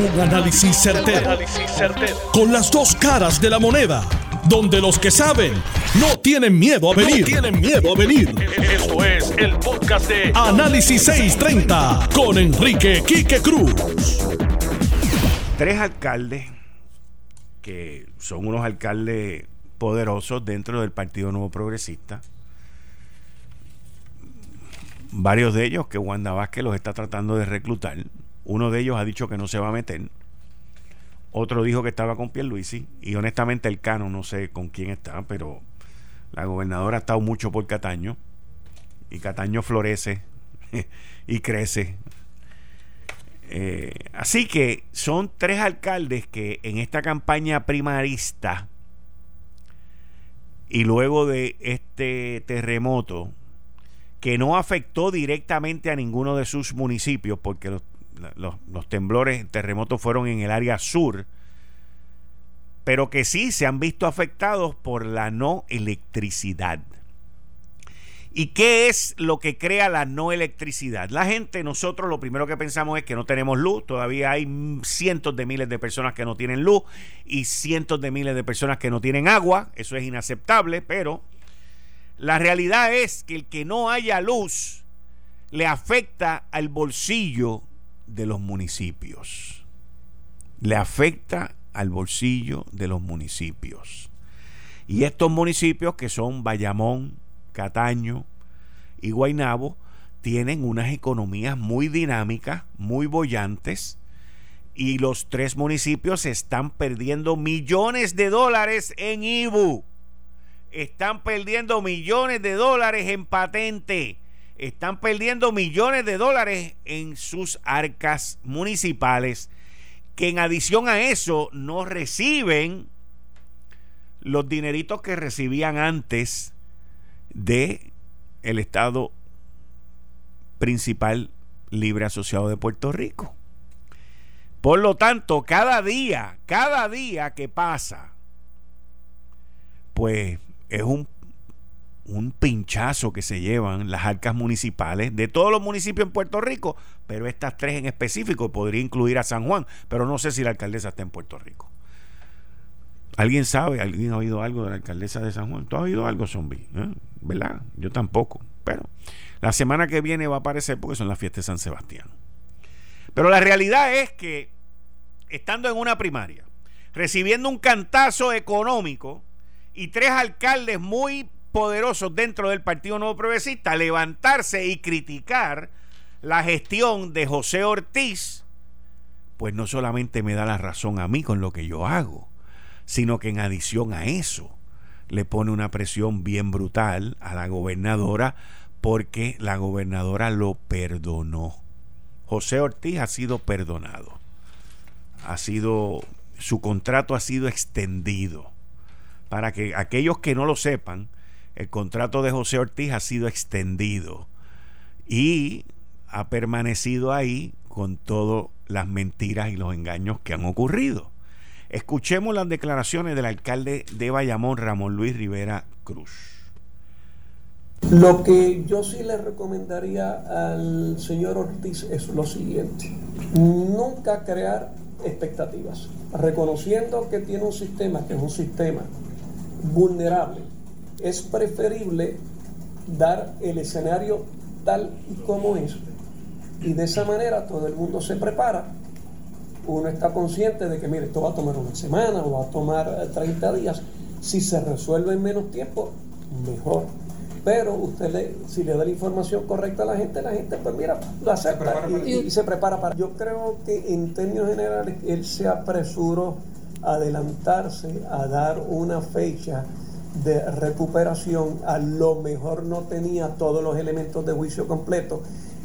Un análisis certero, Con las dos caras de la moneda. Donde los que saben no tienen miedo a venir. tienen miedo a venir. Esto es el podcast de Análisis 630 con Enrique Quique Cruz. Tres alcaldes que son unos alcaldes poderosos dentro del Partido Nuevo Progresista varios de ellos que Wanda Vázquez los está tratando de reclutar. Uno de ellos ha dicho que no se va a meter. Otro dijo que estaba con Pierluisi. Y honestamente el Cano no sé con quién está, pero la gobernadora ha estado mucho por Cataño. Y Cataño florece y crece. Eh, así que son tres alcaldes que en esta campaña primarista y luego de este terremoto que no afectó directamente a ninguno de sus municipios, porque los, los, temblores, terremotos fueron en el área sur, pero que sí se han visto afectados por la no electricidad. ¿Y qué es lo que crea la no electricidad? La gente, nosotros lo primero que pensamos es que no tenemos luz, todavía hay cientos de miles de personas que no tienen luz y cientos de miles de personas que no tienen agua, eso es inaceptable, pero la realidad es que el que no haya luz le afecta al bolsillo de los municipios. Le afecta al bolsillo de los municipios. Y estos municipios que son Bayamón, Cataño y Guaynabo tienen unas economías muy dinámicas, muy bollantes, y los tres municipios están perdiendo millones de dólares en IBU están perdiendo millones de dólares en patente, están perdiendo millones de dólares en sus arcas municipales, que en adición a eso no reciben los dineritos que recibían antes de el Estado principal libre asociado de Puerto Rico. Por lo tanto, cada día, cada día que pasa, pues es un, un pinchazo que se llevan las arcas municipales de todos los municipios en Puerto Rico, pero estas tres en específico podría incluir a San Juan, pero no sé si la alcaldesa está en Puerto Rico. ¿Alguien sabe? ¿Alguien ha oído algo de la alcaldesa de San Juan? ¿Tú has oído algo, zombie? ¿Eh? ¿Verdad? Yo tampoco. Pero la semana que viene va a aparecer porque son las fiestas de San Sebastián. Pero la realidad es que, estando en una primaria, recibiendo un cantazo económico, y tres alcaldes muy poderosos dentro del Partido Nuevo Progresista levantarse y criticar la gestión de José Ortiz, pues no solamente me da la razón a mí con lo que yo hago, sino que en adición a eso le pone una presión bien brutal a la gobernadora porque la gobernadora lo perdonó. José Ortiz ha sido perdonado. Ha sido su contrato ha sido extendido para que aquellos que no lo sepan, el contrato de José Ortiz ha sido extendido y ha permanecido ahí con todas las mentiras y los engaños que han ocurrido. Escuchemos las declaraciones del alcalde de Bayamón, Ramón Luis Rivera Cruz. Lo que yo sí le recomendaría al señor Ortiz es lo siguiente, nunca crear expectativas, reconociendo que tiene un sistema, que es un sistema vulnerable. Es preferible dar el escenario tal y como es y de esa manera todo el mundo se prepara. Uno está consciente de que, mire, esto va a tomar una semana o va a tomar 30 eh, días. Si se resuelve en menos tiempo, mejor. Pero usted, le, si le da la información correcta a la gente, la gente, pues mira, lo acepta y, y, se prepara para. Yo creo que en términos generales él se apresuró adelantarse a dar una fecha de recuperación, a lo mejor no tenía todos los elementos de juicio completo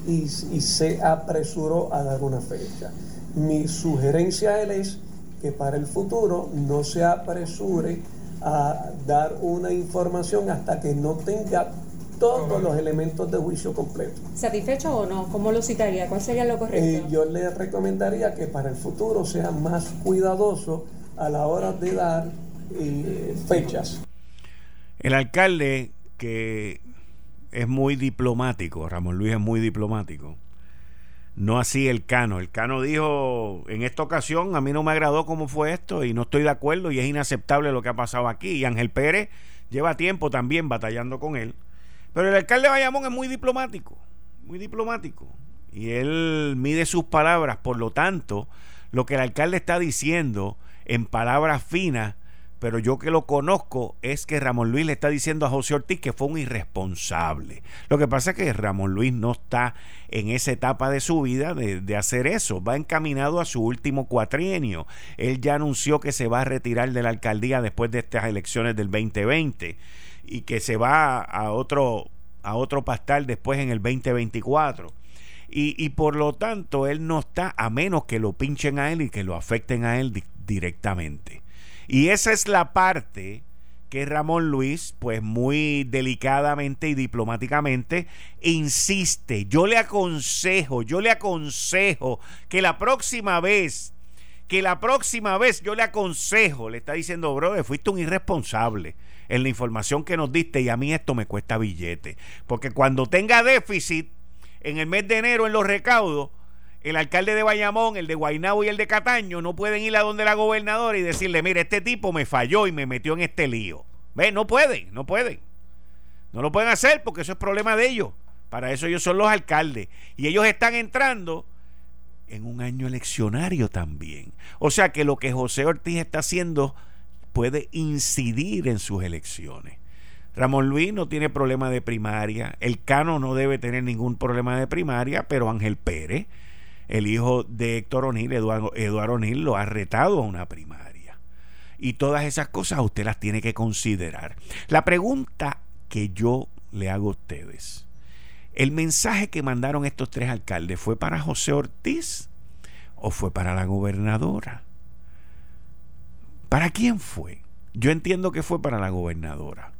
y, se apresuró a dar una fecha. Mi sugerencia a él es que para el futuro no se apresure a dar una información hasta que no tenga todos los elementos de juicio completo. ¿Satisfecho o no? ¿Cómo lo citaría? ¿Cuál sería lo correcto? Eh, yo le recomendaría que para el futuro sea más cuidadoso a la hora de dar eh, fechas. El alcalde que es muy diplomático, Ramón Luis es muy diplomático, No así el Cano. El Cano dijo, en esta ocasión a mí no me agradó cómo fue esto y no estoy de acuerdo y es inaceptable lo que ha pasado aquí. Y Ángel Pérez lleva tiempo también batallando con él. Pero el alcalde de Bayamón es muy diplomático, muy diplomático. Y él mide sus palabras, por lo tanto, lo que el alcalde está diciendo en palabras finas pero yo que lo conozco es que Ramón Luis le está diciendo a José Ortiz que fue un irresponsable. Lo que pasa es que Ramón Luis no está en esa etapa de su vida de, hacer eso, va encaminado a su último cuatrienio. Él ya anunció que se va a retirar de la alcaldía después de estas elecciones del 2020 y que se va a otro, a otro pastal después en el 2024. Y, y, por lo tanto él no está a menos que lo pinchen a él y que lo afecten a él directamente. Y esa es la parte que Ramón Luis, pues muy delicadamente y diplomáticamente, insiste. Yo le aconsejo, yo le aconsejo que la próxima vez, que la próxima vez yo le aconsejo, le está diciendo, brother, fuiste un irresponsable en la información que nos diste y a mí esto me cuesta billete. Porque cuando tenga déficit en el mes de enero en los recaudos, el alcalde de Bayamón, el de Guaynabo y el de Cataño no pueden ir a donde la gobernadora y decirle, mire, este tipo me falló y me metió en este lío. ¿Ve? No pueden, no pueden. No lo pueden hacer porque eso es problema de ellos. Para eso ellos son los alcaldes. Y ellos están entrando en un año eleccionario también. O sea que lo que José Ortiz está haciendo puede incidir en sus elecciones. Ramón Luis no tiene problema de primaria, el Cano no debe tener ningún problema de primaria, pero Ángel Pérez el hijo de Héctor O'Neill, Eduardo, Eduardo O'Neill, lo ha retado a una primaria. Y todas esas cosas usted las tiene que considerar. La pregunta que yo le hago a ustedes, ¿el mensaje que mandaron estos tres alcaldes fue para José Ortiz o fue para la gobernadora? ¿Para quién fue? Yo entiendo que fue para la gobernadora.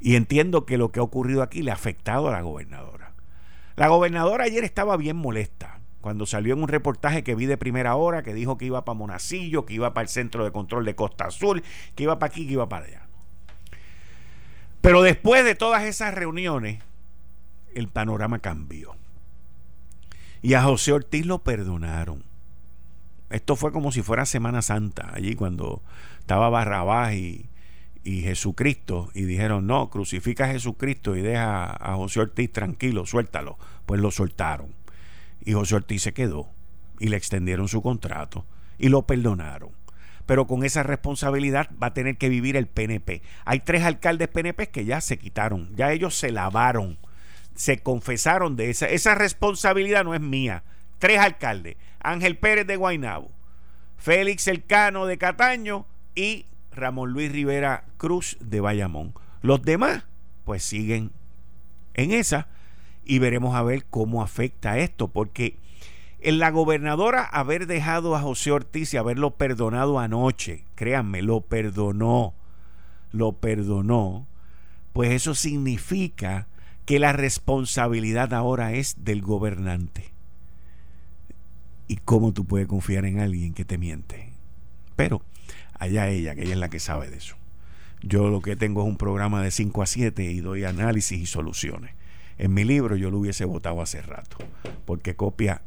Y entiendo que lo que ha ocurrido aquí le ha afectado a la gobernadora. La gobernadora ayer estaba bien molesta cuando salió en un reportaje que vi de primera hora que dijo que iba para Monacillo, que iba para el centro de control de Costa Azul, que iba para aquí, que iba para allá. Pero después de todas esas reuniones, el panorama cambió. Y a José Ortiz lo perdonaron. Esto fue como si fuera Semana Santa, allí cuando estaba Barrabás y, y Jesucristo y dijeron, no, crucifica a Jesucristo y deja a José Ortiz tranquilo, suéltalo. Pues lo soltaron. Y José Ortiz se quedó y le extendieron su contrato y lo perdonaron. Pero con esa responsabilidad va a tener que vivir el PNP. Hay tres alcaldes PNP que ya se quitaron, ya ellos se lavaron, se confesaron de esa. Esa responsabilidad no es mía. Tres alcaldes, Ángel Pérez de Guainabo, Félix Elcano de Cataño y Ramón Luis Rivera Cruz de Bayamón. Los demás, pues siguen en esa y veremos a ver cómo afecta esto, porque en la gobernadora haber dejado a José Ortiz y haberlo perdonado anoche, créanme, lo perdonó, lo perdonó, pues eso significa que la responsabilidad ahora es del gobernante. ¿Y cómo tú puedes confiar en alguien que te miente? Pero allá ella, que ella es la que sabe de eso. Yo lo que tengo es un programa de 5 a 7 y doy análisis y soluciones. En mi libro yo lo hubiese votado hace rato, porque copia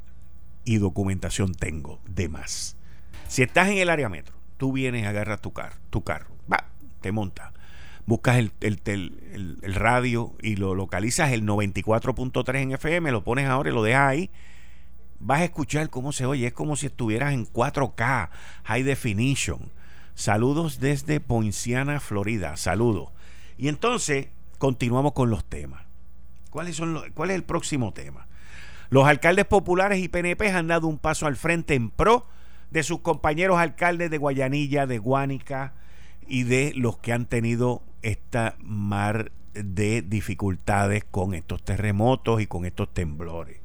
y documentación tengo de más. Si estás en el área metro, tú vienes, agarras tu carro, tu carro, va, te montas, buscas el, el, el radio y lo localizas el 94.3 en FM, lo pones ahora y lo dejas ahí vas a escuchar cómo se oye. Es como si estuvieras en 4K, high definition. Saludos desde Poinciana, Florida. Saludos. Y entonces continuamos con los temas. ¿Cuáles son ¿Cuál es el próximo tema? Los alcaldes populares y PNP han dado un paso al frente en pro de sus compañeros alcaldes de Guayanilla, de Guánica y de los que han tenido esta mar de dificultades con estos terremotos y con estos temblores.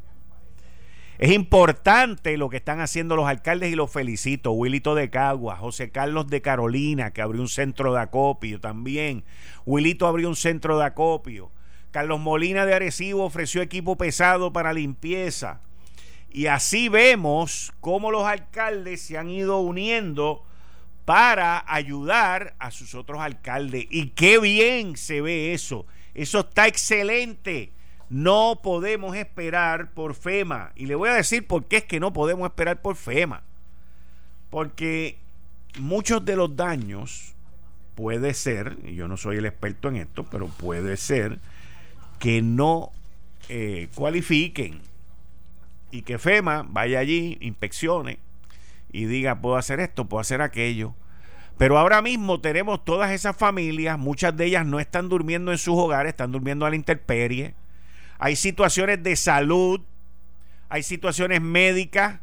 Es importante lo que están haciendo los alcaldes y los felicito. Wilito de Cagua, José Carlos de Carolina, que abrió un centro de acopio también. Wilito abrió un centro de acopio. Carlos Molina de Arecibo ofreció equipo pesado para limpieza. Y así vemos cómo los alcaldes se han ido uniendo para ayudar a sus otros alcaldes. Y qué bien se ve eso. Eso está excelente No podemos esperar por FEMA. Y le voy a decir por qué es que no podemos esperar por FEMA. Porque muchos de los daños puede ser, y yo no soy el experto en esto, pero puede ser que no eh, cualifiquen y que FEMA vaya allí, inspeccione y diga, puedo hacer esto, puedo hacer aquello. Pero ahora mismo tenemos todas esas familias, muchas de ellas no están durmiendo en sus hogares, están durmiendo a la intemperie. Hay situaciones de salud, hay situaciones médicas,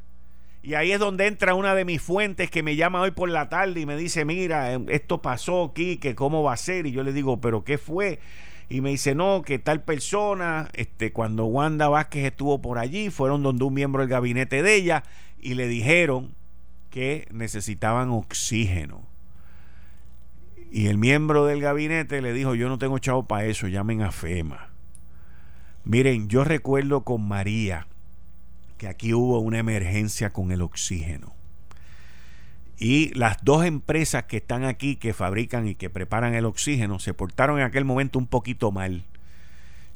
y ahí es donde entra una de mis fuentes que me llama hoy por la tarde y me dice, mira, esto pasó aquí, que cómo va a ser. Y yo le digo, pero ¿qué fue? y me dice, no, que tal persona, este, cuando Wanda Vázquez estuvo por allí, fueron donde un miembro del gabinete de ella y le dijeron que necesitaban oxígeno. Y el miembro del gabinete le dijo, yo no tengo chavo para eso, llamen a FEMA. Miren, yo recuerdo con María que aquí hubo una emergencia con el oxígeno. Y las dos empresas que están aquí, que fabrican y que preparan el oxígeno, se portaron en aquel momento un poquito mal.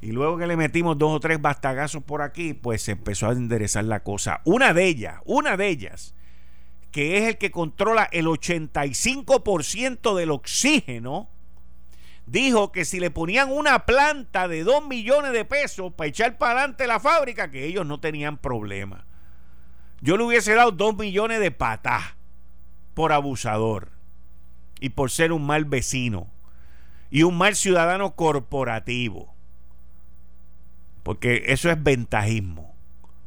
Y luego que le metimos dos o tres bastagazos por aquí, pues se empezó a enderezar la cosa. Una de ellas, una de ellas, que es el que controla el 85% del oxígeno, dijo que si le ponían una planta de 2 millones de pesos para echar para adelante la fábrica, que ellos no tenían problema. Yo le hubiese dado 2 millones de patas por abusador y por ser un mal vecino y un mal ciudadano corporativo. Porque eso es ventajismo.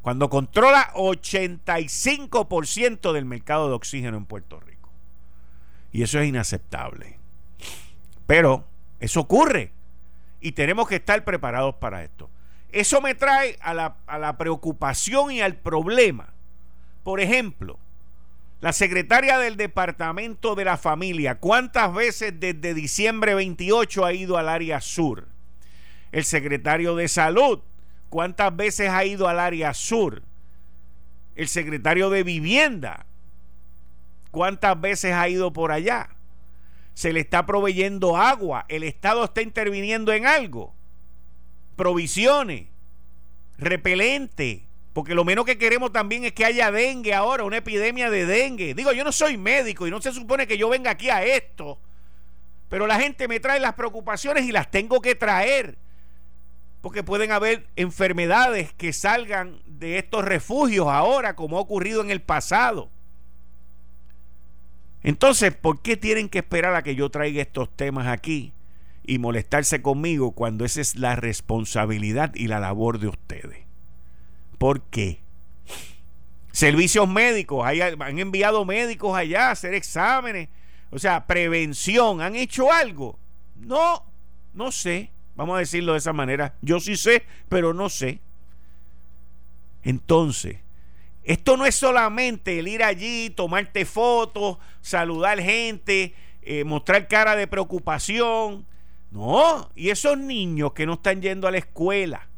Cuando controla 85% del mercado de oxígeno en Puerto Rico. Y eso es inaceptable. Pero eso ocurre. Y tenemos que estar preparados para esto. Eso me trae a la, a la preocupación y al problema. Por ejemplo, la secretaria del Departamento de la Familia, ¿cuántas veces desde diciembre 28 ha ido al área sur? El secretario de Salud, ¿cuántas veces ha ido al área sur? El secretario de Vivienda, ¿cuántas veces ha ido por allá? Se le está proveyendo agua, el Estado está interviniendo en algo, provisiones, repelente, porque lo menos que queremos también es que haya dengue ahora, una epidemia de dengue. Digo, yo no soy médico y no se supone que yo venga aquí a esto. Pero la gente me trae las preocupaciones y las tengo que traer. Porque pueden haber enfermedades que salgan de estos refugios ahora, como ha ocurrido en el pasado. Entonces, ¿por qué tienen que esperar a que yo traiga estos temas aquí y molestarse conmigo cuando esa es la responsabilidad y la labor de ustedes? ¿Por qué? Servicios médicos, han enviado médicos allá a hacer exámenes, o sea, prevención, ¿han hecho algo? No, no sé, vamos a decirlo de esa manera. Yo sí sé, pero no sé. Entonces, esto no es solamente el ir allí, tomarte fotos, saludar gente, eh, mostrar cara de preocupación. No, y esos niños que no están yendo a la escuela,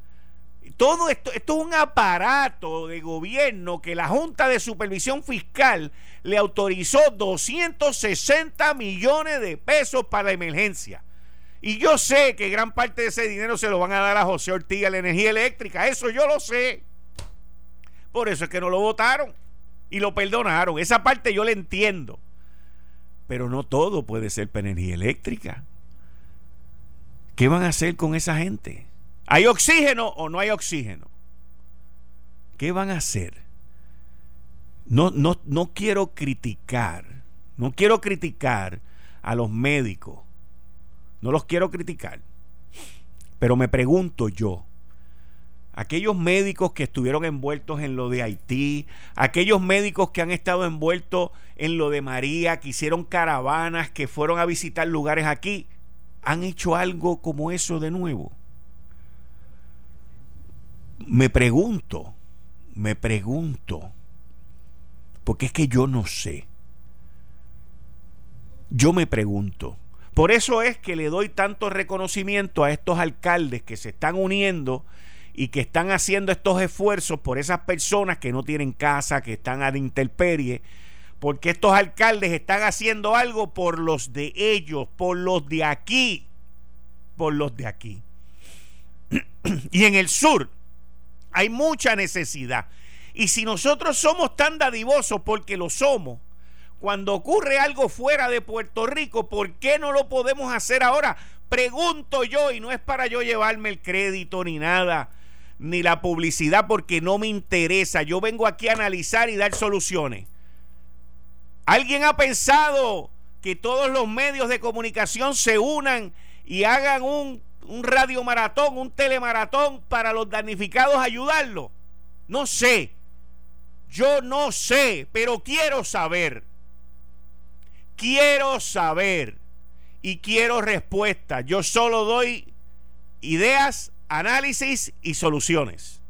todo esto, esto es un aparato de gobierno que la Junta de Supervisión Fiscal le autorizó 260 millones de pesos para la emergencia. Y yo sé que gran parte de ese dinero se lo van a dar a José Ortiz la energía eléctrica. Eso yo lo sé. Por eso es que no lo votaron y lo perdonaron. Esa parte yo la entiendo. Pero no todo puede ser para energía eléctrica. ¿Qué van a hacer con esa gente? ¿Hay oxígeno o no hay oxígeno? ¿Qué van a hacer? No, no, no quiero criticar, no quiero criticar a los médicos, no los quiero criticar, pero me pregunto yo, aquellos médicos que estuvieron envueltos en lo de Haití, aquellos médicos que han estado envueltos en lo de María, que hicieron caravanas, que fueron a visitar lugares aquí, ¿han hecho algo como eso de nuevo? me pregunto, me pregunto, porque es que yo no sé. Yo me pregunto. Por eso es que le doy tanto reconocimiento a estos alcaldes que se están uniendo y que están haciendo estos esfuerzos por esas personas que no tienen casa, que están a la intemperie, porque estos alcaldes están haciendo algo por los de ellos, por los de aquí, por los de aquí. y en el sur hay mucha necesidad. Y si nosotros somos tan dadivosos, porque lo somos, cuando ocurre algo fuera de Puerto Rico, ¿por qué no lo podemos hacer ahora? Pregunto yo, y no es para yo llevarme el crédito ni nada, ni la publicidad, porque no me interesa. Yo vengo aquí a analizar y dar soluciones. ¿Alguien ha pensado que todos los medios de comunicación se unan y hagan un, un radiomaratón, un telemaratón para los damnificados ayudarlos? No sé. Yo no sé, pero quiero saber. Quiero saber y quiero respuesta. Yo solo doy ideas, análisis y soluciones.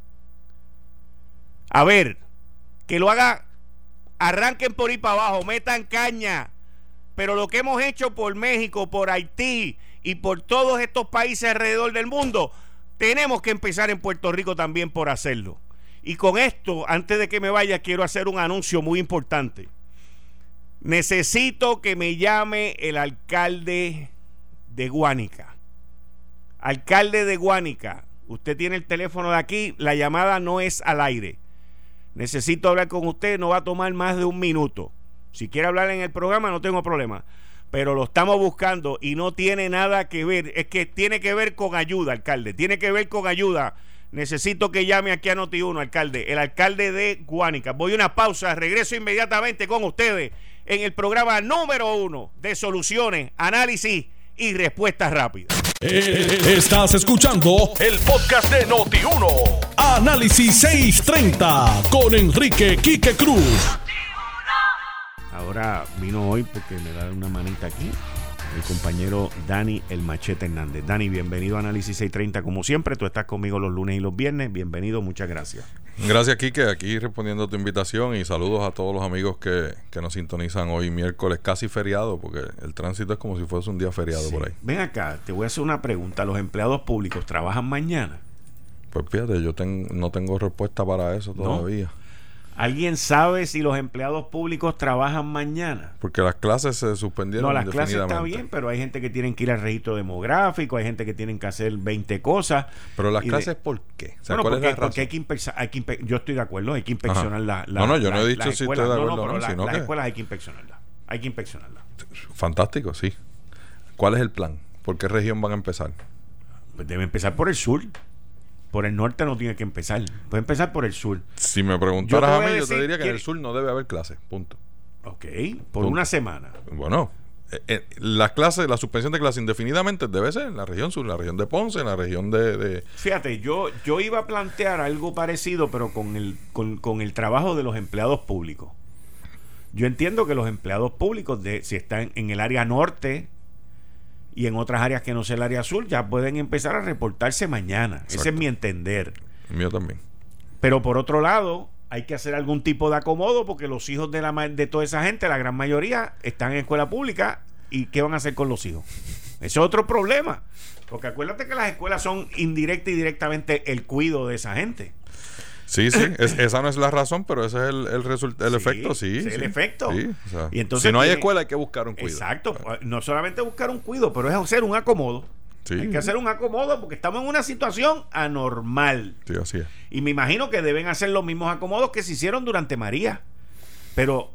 A ver, que lo haga, arranquen por ahí para abajo, metan caña. Pero lo que hemos hecho por México, por Haití y por todos estos países alrededor del mundo, tenemos que empezar en Puerto Rico también por hacerlo. Y con esto, antes de que me vaya, quiero hacer un anuncio muy importante. Necesito que me llame el alcalde de Guánica. Alcalde de Guánica, usted tiene el teléfono de aquí, la llamada no es al aire. Necesito hablar con usted, no va a tomar más de un minuto. Si quiere hablar en el programa, no tengo problema. Pero lo estamos buscando y no tiene nada que ver. Es que tiene que ver con ayuda, alcalde. Tiene que ver con ayuda. Necesito que llame aquí a Noti1, alcalde. El alcalde de Guánica. Voy a una pausa, regreso inmediatamente con ustedes en el programa número uno de soluciones, análisis y respuestas rápidas. Estás escuchando el podcast de Noti1. Análisis 630 con Enrique Quique Cruz. Ahora vino hoy porque me da una manita aquí el compañero Dani El Machete Hernández. Dani, bienvenido a Análisis 630. Como siempre, tú estás conmigo los lunes y los viernes. Bienvenido, muchas gracias. Gracias, Quique. Aquí respondiendo a tu invitación y saludos a todos los amigos que, nos sintonizan hoy miércoles, casi feriado, porque el tránsito es como si fuese un día feriado por ahí. Ven acá, te voy a hacer una pregunta. ¿Los empleados públicos trabajan mañana? Pues fíjate, yo no tengo respuesta para eso todavía. ¿Alguien sabe si los empleados públicos trabajan mañana? Porque las clases se suspendieron. No, las clases están bien, pero hay gente que tienen que ir al registro demográfico, hay gente que tienen que hacer 20 cosas. Pero las clases, ¿por qué? bueno, porque, hay que, Yo estoy de acuerdo, hay que inspeccionar las la, No, no, yo no he dicho si estoy de acuerdo no, no, las escuelas hay que inspeccionarlas. Hay que inspeccionarlas. Fantástico, sí. ¿Cuál es el plan? ¿Por qué región van a empezar? Pues debe empezar por el sur por el norte no tiene que empezar. Puede empezar por el sur. Si me preguntaras a mí, yo te diría que, en el sur no debe haber clases. Punto. Ok, por una semana. Bueno, eh, eh, las clases, la suspensión de clases indefinidamente debe ser en la región sur, en la región de Ponce, en la región de... Fíjate, yo, yo iba a plantear algo parecido, pero con el, con, con el trabajo de los empleados públicos. Yo entiendo que los empleados públicos, de, si están en el área norte, y en otras áreas que no sea el área azul ya pueden empezar a reportarse mañana. Ese es mi entender. mío también. Pero por otro lado, hay que hacer algún tipo de acomodo porque los hijos de, la, de toda esa gente, la gran mayoría, están en escuela pública y ¿qué van a hacer con los hijos? Ese es otro problema. Porque acuérdate que las escuelas son indirecta y directamente el cuido de esa gente. Sí, sí, esa no es la razón, pero ese es el, el, el efecto, sí. el efecto. y entonces si no hay escuela hay que buscar un cuido. Exacto, no solamente buscar un cuido, pero es hacer un acomodo. Hay que hacer un acomodo porque estamos en una situación anormal. Sí, así es. Y me imagino que deben hacer los mismos acomodos que se hicieron durante María. Pero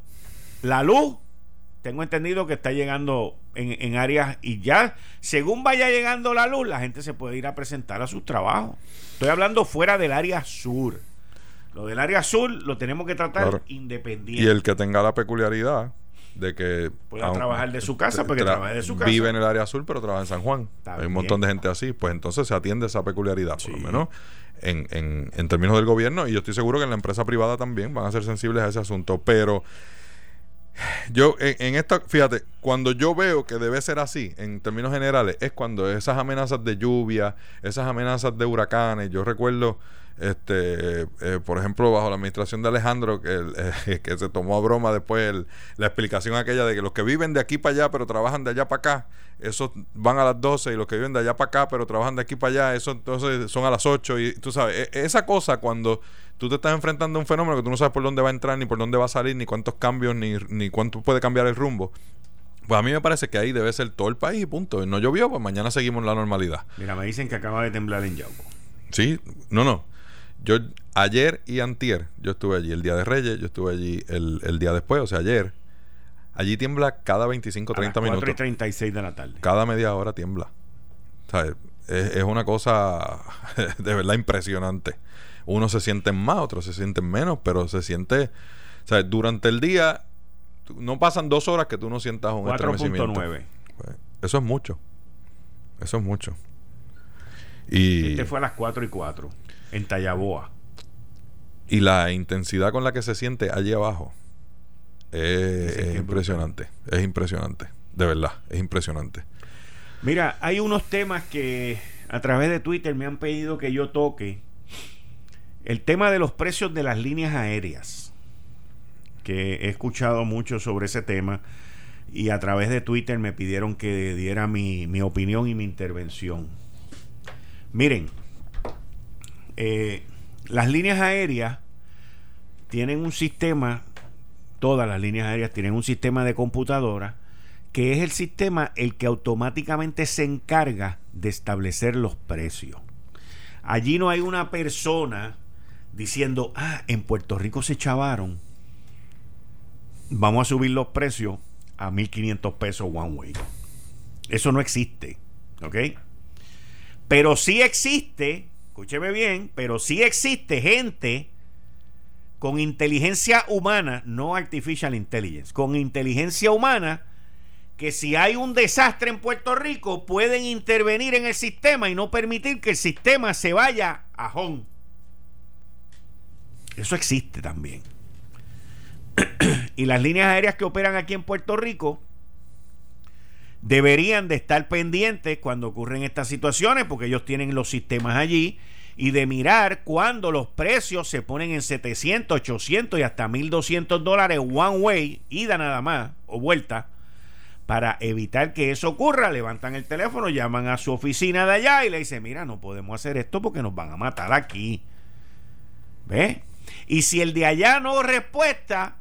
la luz, tengo entendido que está llegando en, en áreas y ya, según vaya llegando la luz, la gente se puede ir a presentar a sus trabajos. Estoy hablando fuera del área sur. Lo del área azul lo tenemos que tratar independiente. Y el que tenga la peculiaridad de que pueda trabajar de su casa porque trabaja de su casa. Vive en el área azul, pero trabaja en San Juan. Hay un montón de gente así, pues entonces se atiende esa peculiaridad, por lo menos en, en, en términos del gobierno. Y yo estoy seguro que en la empresa privada también van a ser sensibles a ese asunto. Pero yo en, en, esta, fíjate, cuando yo veo que debe ser así, en términos generales, es cuando esas amenazas de lluvia, esas amenazas de huracanes, yo recuerdo este eh, por ejemplo bajo la administración de Alejandro que, eh, que se tomó a broma después la explicación aquella de que los que viven de aquí para allá pero trabajan de allá para acá esos van a las 12 y los que viven de allá para acá pero trabajan de aquí para allá eso entonces son a las 8 y tú sabes e, esa cosa cuando tú te estás enfrentando a un fenómeno que tú no sabes por dónde va a entrar ni por dónde va a salir ni cuántos cambios ni, ni cuánto puede cambiar el rumbo Pues a mí me parece que ahí debe ser todo el país y punto. No llovió, pues mañana seguimos la normalidad. Mira, me dicen que acaba de temblar en Yauco. Sí, no, no. Yo ayer y antier, yo estuve allí el día de Reyes, yo estuve allí el, día después, o sea, ayer. Allí tiembla cada 25, 30 a las minutos. 4 y 36 de la tarde. Cada media hora tiembla. O sea, es, es una cosa de verdad impresionante. Unos se sienten más, otros se sienten menos, pero se siente... O sea, durante el día no pasan dos horas que tú no sientas un 4. estremecimiento. Pues, eso es mucho. Eso es mucho. Y este fue a las 4 y 4 en Tallaboa. Y la intensidad con la que se siente allí abajo es, impresionante. Es impresionante. De verdad, es impresionante. Mira, hay unos temas que a través de Twitter me han pedido que yo toque. El tema de los precios de las líneas aéreas. Que he escuchado mucho sobre ese tema. Y a través de Twitter me pidieron que diera mi, mi opinión y mi intervención. Miren, eh, las líneas aéreas tienen un sistema, todas las líneas aéreas tienen un sistema de computadora que es el sistema el que automáticamente se encarga de establecer los precios. Allí no hay una persona diciendo, ah, en Puerto Rico se chavaron, vamos a subir los precios a 1.500 pesos one way. Eso no existe, ¿ok? Pero sí existe, escúcheme bien, pero sí existe gente con inteligencia humana, no artificial intelligence, con inteligencia humana, que si hay un desastre en Puerto Rico pueden intervenir en el sistema y no permitir que el sistema se vaya a home. Eso existe también. y las líneas aéreas que operan aquí en Puerto Rico deberían de estar pendientes cuando ocurren estas situaciones, porque ellos tienen los sistemas allí, y de mirar cuando los precios se ponen en 700, 800 y hasta 1200 dólares one way, ida nada más, o vuelta, para evitar que eso ocurra, levantan el teléfono, llaman a su oficina de allá y le dicen, mira, no podemos hacer esto porque nos van a matar aquí. ¿Ve? Y si el de allá no respuesta,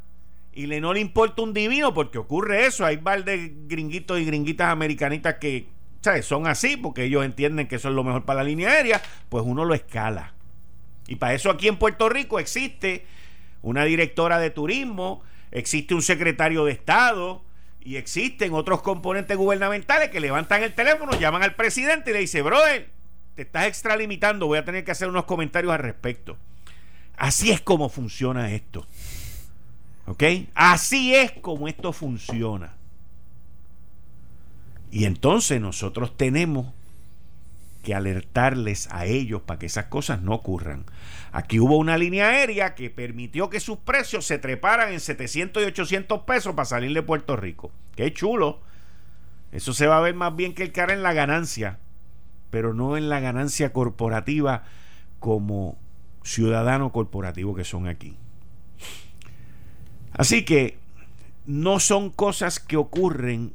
y le no le importa un divino porque ocurre eso. Hay par de gringuitos y gringuitas americanitas que ¿sabes? son así porque ellos entienden que eso es lo mejor para la línea aérea, pues uno lo escala. Y para eso aquí en Puerto Rico existe una directora de turismo, existe un secretario de Estado y existen otros componentes gubernamentales que levantan el teléfono, llaman al presidente y le dicen, brother, te estás extralimitando, voy a tener que hacer unos comentarios al respecto. Así es como funciona esto. ¿Ok? Así es como esto funciona. Y entonces nosotros tenemos que alertarles a ellos para que esas cosas no ocurran. Aquí hubo una línea aérea que permitió que sus precios se treparan en 700 y 800 pesos para salir de Puerto Rico. Qué chulo. Eso se va a ver más bien que el cara en la ganancia, pero no en la ganancia corporativa como ciudadano corporativo que son aquí. Así que no son cosas que ocurren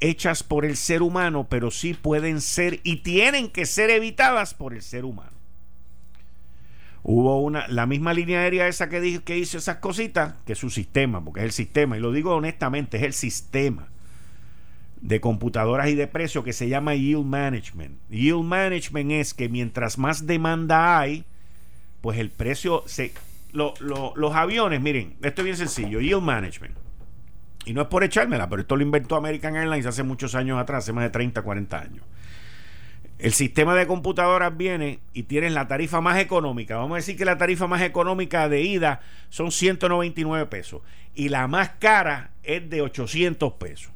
hechas por el ser humano, pero sí pueden ser y tienen que ser evitadas por el ser humano. Hubo una, la misma línea aérea esa que, dijo, que hizo esas cositas, que es su sistema, porque es el sistema, y lo digo honestamente, es el sistema de computadoras y de precio que se llama Yield Management. Yield Management es que mientras más demanda hay, pues el precio se los aviones, miren, esto es bien sencillo, yield management. Y no es por echármela, pero esto lo inventó American Airlines hace muchos años atrás, hace más de 30, 40 años. El sistema de computadoras viene y tienes la tarifa más económica. Vamos a decir que la tarifa más económica de ida son 199 pesos y la más cara es de 800 pesos.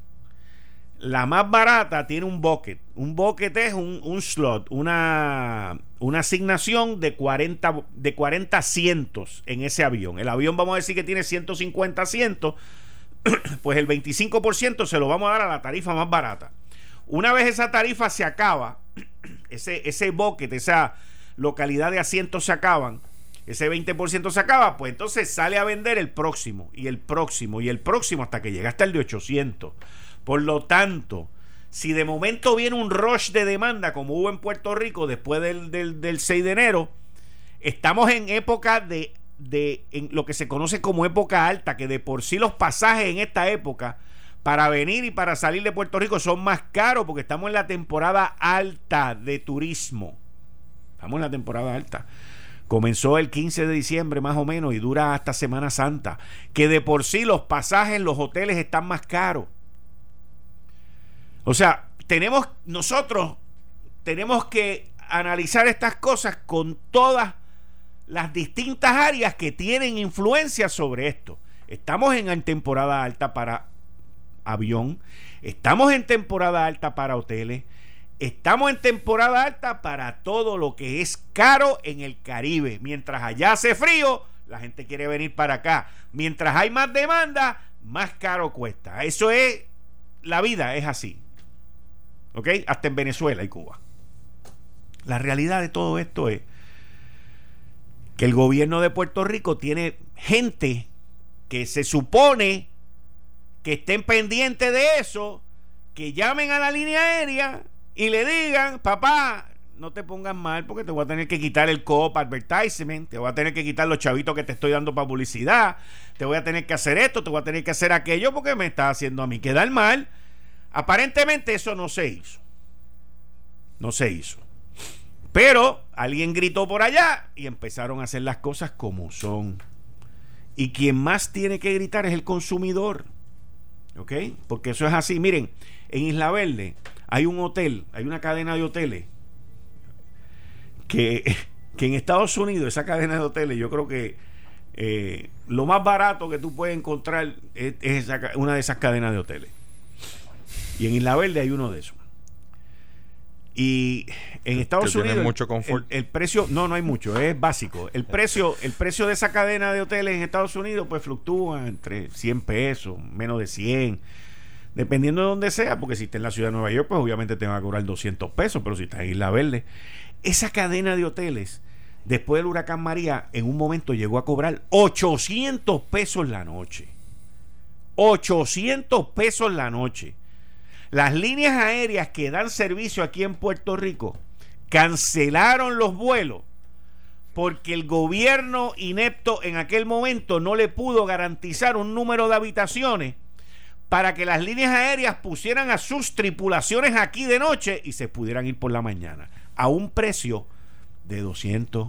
La más barata tiene un bucket. Un bucket es un, slot, una, una asignación de 40, de 40 asientos en ese avión. El avión vamos a decir que tiene 150 asientos, pues el 25% se lo vamos a dar a la tarifa más barata. Una vez esa tarifa se acaba, ese, ese bucket, esa localidad de asientos se acaban, ese 20% se acaba, pues entonces sale a vender el próximo y el próximo y el próximo hasta que llega hasta el de 800. Por lo tanto, si de momento viene un rush de demanda como hubo en Puerto Rico después del, 6 de enero, estamos en época de, de lo que se conoce como época alta, que de por sí los pasajes en esta época para venir y para salir de Puerto Rico son más caros porque estamos en la temporada alta de turismo. Estamos en la temporada alta. Comenzó el 15 de diciembre más o menos y dura hasta Semana Santa. Que de por sí los pasajes los hoteles están más caros. O sea, tenemos nosotros tenemos que analizar estas cosas con todas las distintas áreas que tienen influencia sobre esto. Estamos en temporada alta para avión, estamos en temporada alta para hoteles, estamos en temporada alta para todo lo que es caro en el Caribe. Mientras allá hace frío, la gente quiere venir para acá. Mientras hay más demanda, más caro cuesta. Eso es, la vida es así. ¿Ok? Hasta en Venezuela y Cuba. La realidad de todo esto es el gobierno de Puerto Rico tiene gente que se supone que estén pendientes de eso, que llamen a la línea aérea y le digan, papá, no te pongas mal porque te voy a tener que quitar el co advertisement, te voy a tener que quitar los chavitos que te estoy dando para publicidad, te voy a tener que hacer esto, te voy a tener que hacer aquello porque me está haciendo a mí quedar mal. Aparentemente eso no se hizo. No se hizo. Pero alguien gritó por allá y empezaron a hacer las cosas como son. Y quien más tiene que gritar es el consumidor. ¿Ok? Porque eso es así. Miren, en Isla Verde hay un hotel, hay una cadena de hoteles que, que en Estados Unidos, esa cadena de hoteles, yo creo que eh, lo más barato que tú puedes encontrar es, una de esas cadenas de hoteles. Y en Isla Verde hay uno de esos. Y en Estados Unidos mucho confort. El, precio, no, no hay mucho, es básico. El precio, el precio de esa cadena de hoteles en Estados Unidos pues fluctúa entre 100 pesos, menos de 100, dependiendo de dónde sea, porque si estás en la ciudad de Nueva York pues obviamente te va a cobrar 200 pesos, pero si estás en Isla Verde, esa cadena de hoteles después del huracán María en un momento llegó a cobrar 800 pesos la noche. 800 pesos la noche. Las líneas aéreas que dan servicio aquí en Puerto Rico cancelaron los vuelos porque el gobierno inepto en aquel momento no le pudo garantizar un número de habitaciones para que las líneas aéreas pusieran a sus tripulaciones aquí de noche y se pudieran ir por la mañana a un precio de 200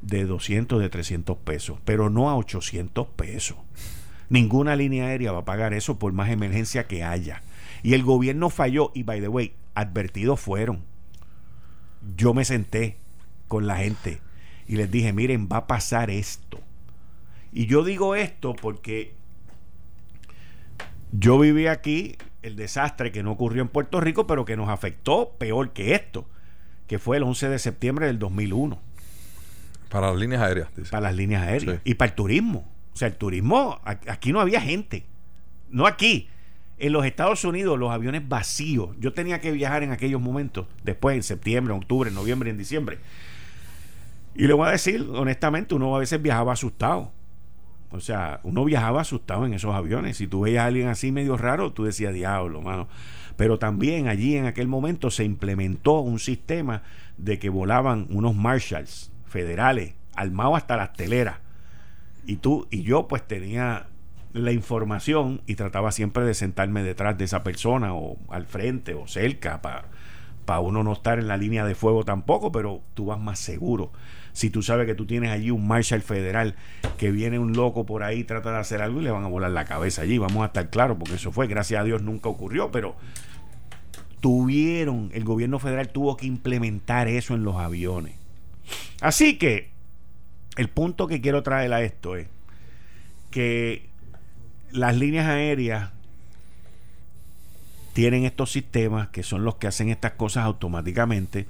de 200 de 300 pesos, pero no a 800 pesos. Ninguna línea aérea va a pagar eso por más emergencia que haya. Y el gobierno falló y, by the way, advertidos fueron. Yo me senté con la gente y les dije, miren, va a pasar esto. Y yo digo esto porque yo viví aquí el desastre que no ocurrió en Puerto Rico, pero que nos afectó peor que esto, que fue el 11 de septiembre del 2001. Para las líneas aéreas. Para las líneas aéreas. Y para el turismo. O sea, el turismo, aquí no había gente. No aquí, en los Estados Unidos los aviones vacíos. Yo tenía que viajar en aquellos momentos, después en septiembre, octubre, noviembre, en diciembre. Y le voy a decir, honestamente, uno a veces viajaba asustado. O sea, uno viajaba asustado en esos aviones. Si tú veías a alguien así medio raro, tú decías, diablo, mano. Pero también allí en aquel momento se implementó un sistema de que volaban unos marshals federales, armados hasta las teleras. Y tú y yo pues tenía la información y trataba siempre de sentarme detrás de esa persona o al frente o cerca para para uno no estar en la línea de fuego tampoco, pero tú vas más seguro. Si tú sabes que tú tienes allí un Marshall federal que viene un loco por ahí, trata de hacer algo y le van a volar la cabeza allí, vamos a estar claros, porque eso fue, gracias a Dios nunca ocurrió, pero tuvieron, el gobierno federal tuvo que implementar eso en los aviones. Así que el punto que quiero traer a esto es que las líneas aéreas tienen estos sistemas que son los que hacen estas cosas automáticamente,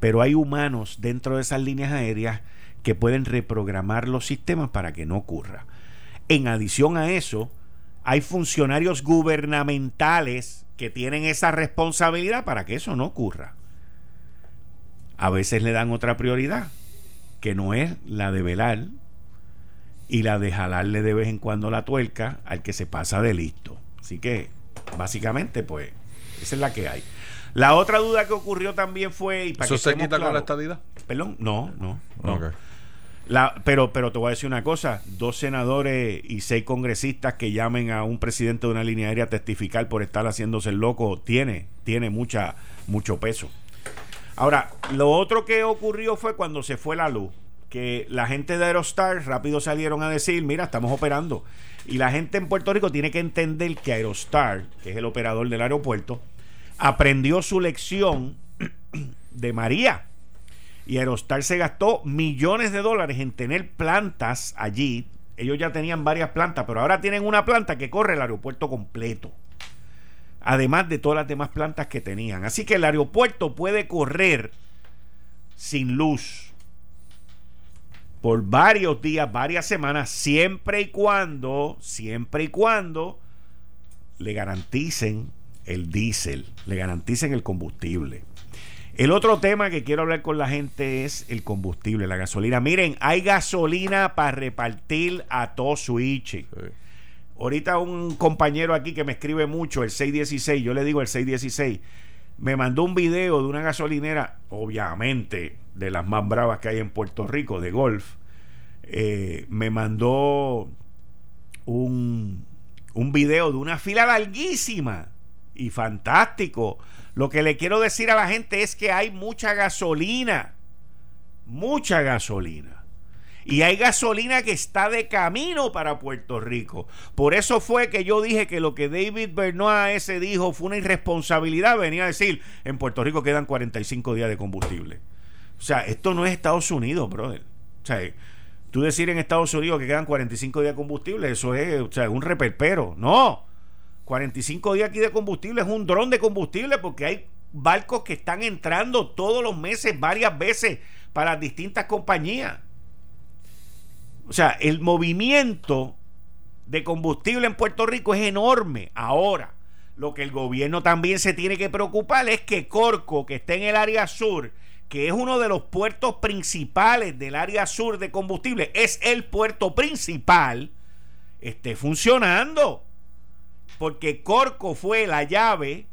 pero hay humanos dentro de esas líneas aéreas que pueden reprogramar los sistemas para que no ocurra. En adición a eso, hay funcionarios gubernamentales que tienen esa responsabilidad para que eso no ocurra. A veces le dan otra prioridad, que no es la de velar y la de jalarle de vez en cuando la tuerca al que se pasa de listo. Así que, básicamente, pues, esa es la que hay. La otra duda que ocurrió también fue. Y para ¿Eso se quita con la estadidad? Perdón, no, no. no. La, pero, pero te voy a decir una cosa, dos senadores y seis congresistas que llamen a un presidente de una línea aérea a testificar por estar haciéndose el loco, tiene, tiene mucha, mucho peso. Ahora, lo otro que ocurrió fue cuando se fue la luz, que la gente de Aerostar rápido salieron a decir, mira, estamos operando. Y la gente en Puerto Rico tiene que entender que Aerostar, que es el operador del aeropuerto, aprendió su lección de María y Aerostar se gastó millones de dólares en tener plantas allí. Ellos ya tenían varias plantas, pero ahora tienen una planta que corre el aeropuerto completo. Además de todas las demás plantas que tenían. Así que el aeropuerto puede correr sin luz por varios días, varias semanas, siempre y cuando, siempre y cuando le garanticen el diésel, le garanticen el combustible. El otro tema que quiero hablar con la gente es el combustible, la gasolina. Miren, hay gasolina para repartir a todo switch. Ahorita un compañero aquí que me escribe mucho, el 616, yo le digo el 616, me mandó un video de una gasolinera, obviamente de las más bravas que hay en Puerto Rico, de golf. Eh, me mandó un, un video de una fila larguísima y fantástico lo que le quiero decir a la gente es que hay mucha gasolina, mucha gasolina. Y hay gasolina que está de camino para Puerto Rico. Por eso fue que yo dije que lo que David Benoit ese dijo fue una irresponsabilidad. Venía a decir, en Puerto Rico quedan 45 días de combustible. O sea, esto no es Estados Unidos, brother. O sea, tú decir en Estados Unidos que quedan 45 días de combustible, eso es o sea, un reperpero. No. 45 días aquí de combustible es un dron de combustible porque hay barcos que están entrando todos los meses, varias veces, para distintas compañías. O sea, el movimiento de combustible en Puerto Rico es enorme. Ahora, lo que el gobierno también se tiene que preocupar es que Corco, que está en el área sur, que es uno de los puertos principales del área sur de combustible, es el puerto principal, esté funcionando porque Corco fue la llave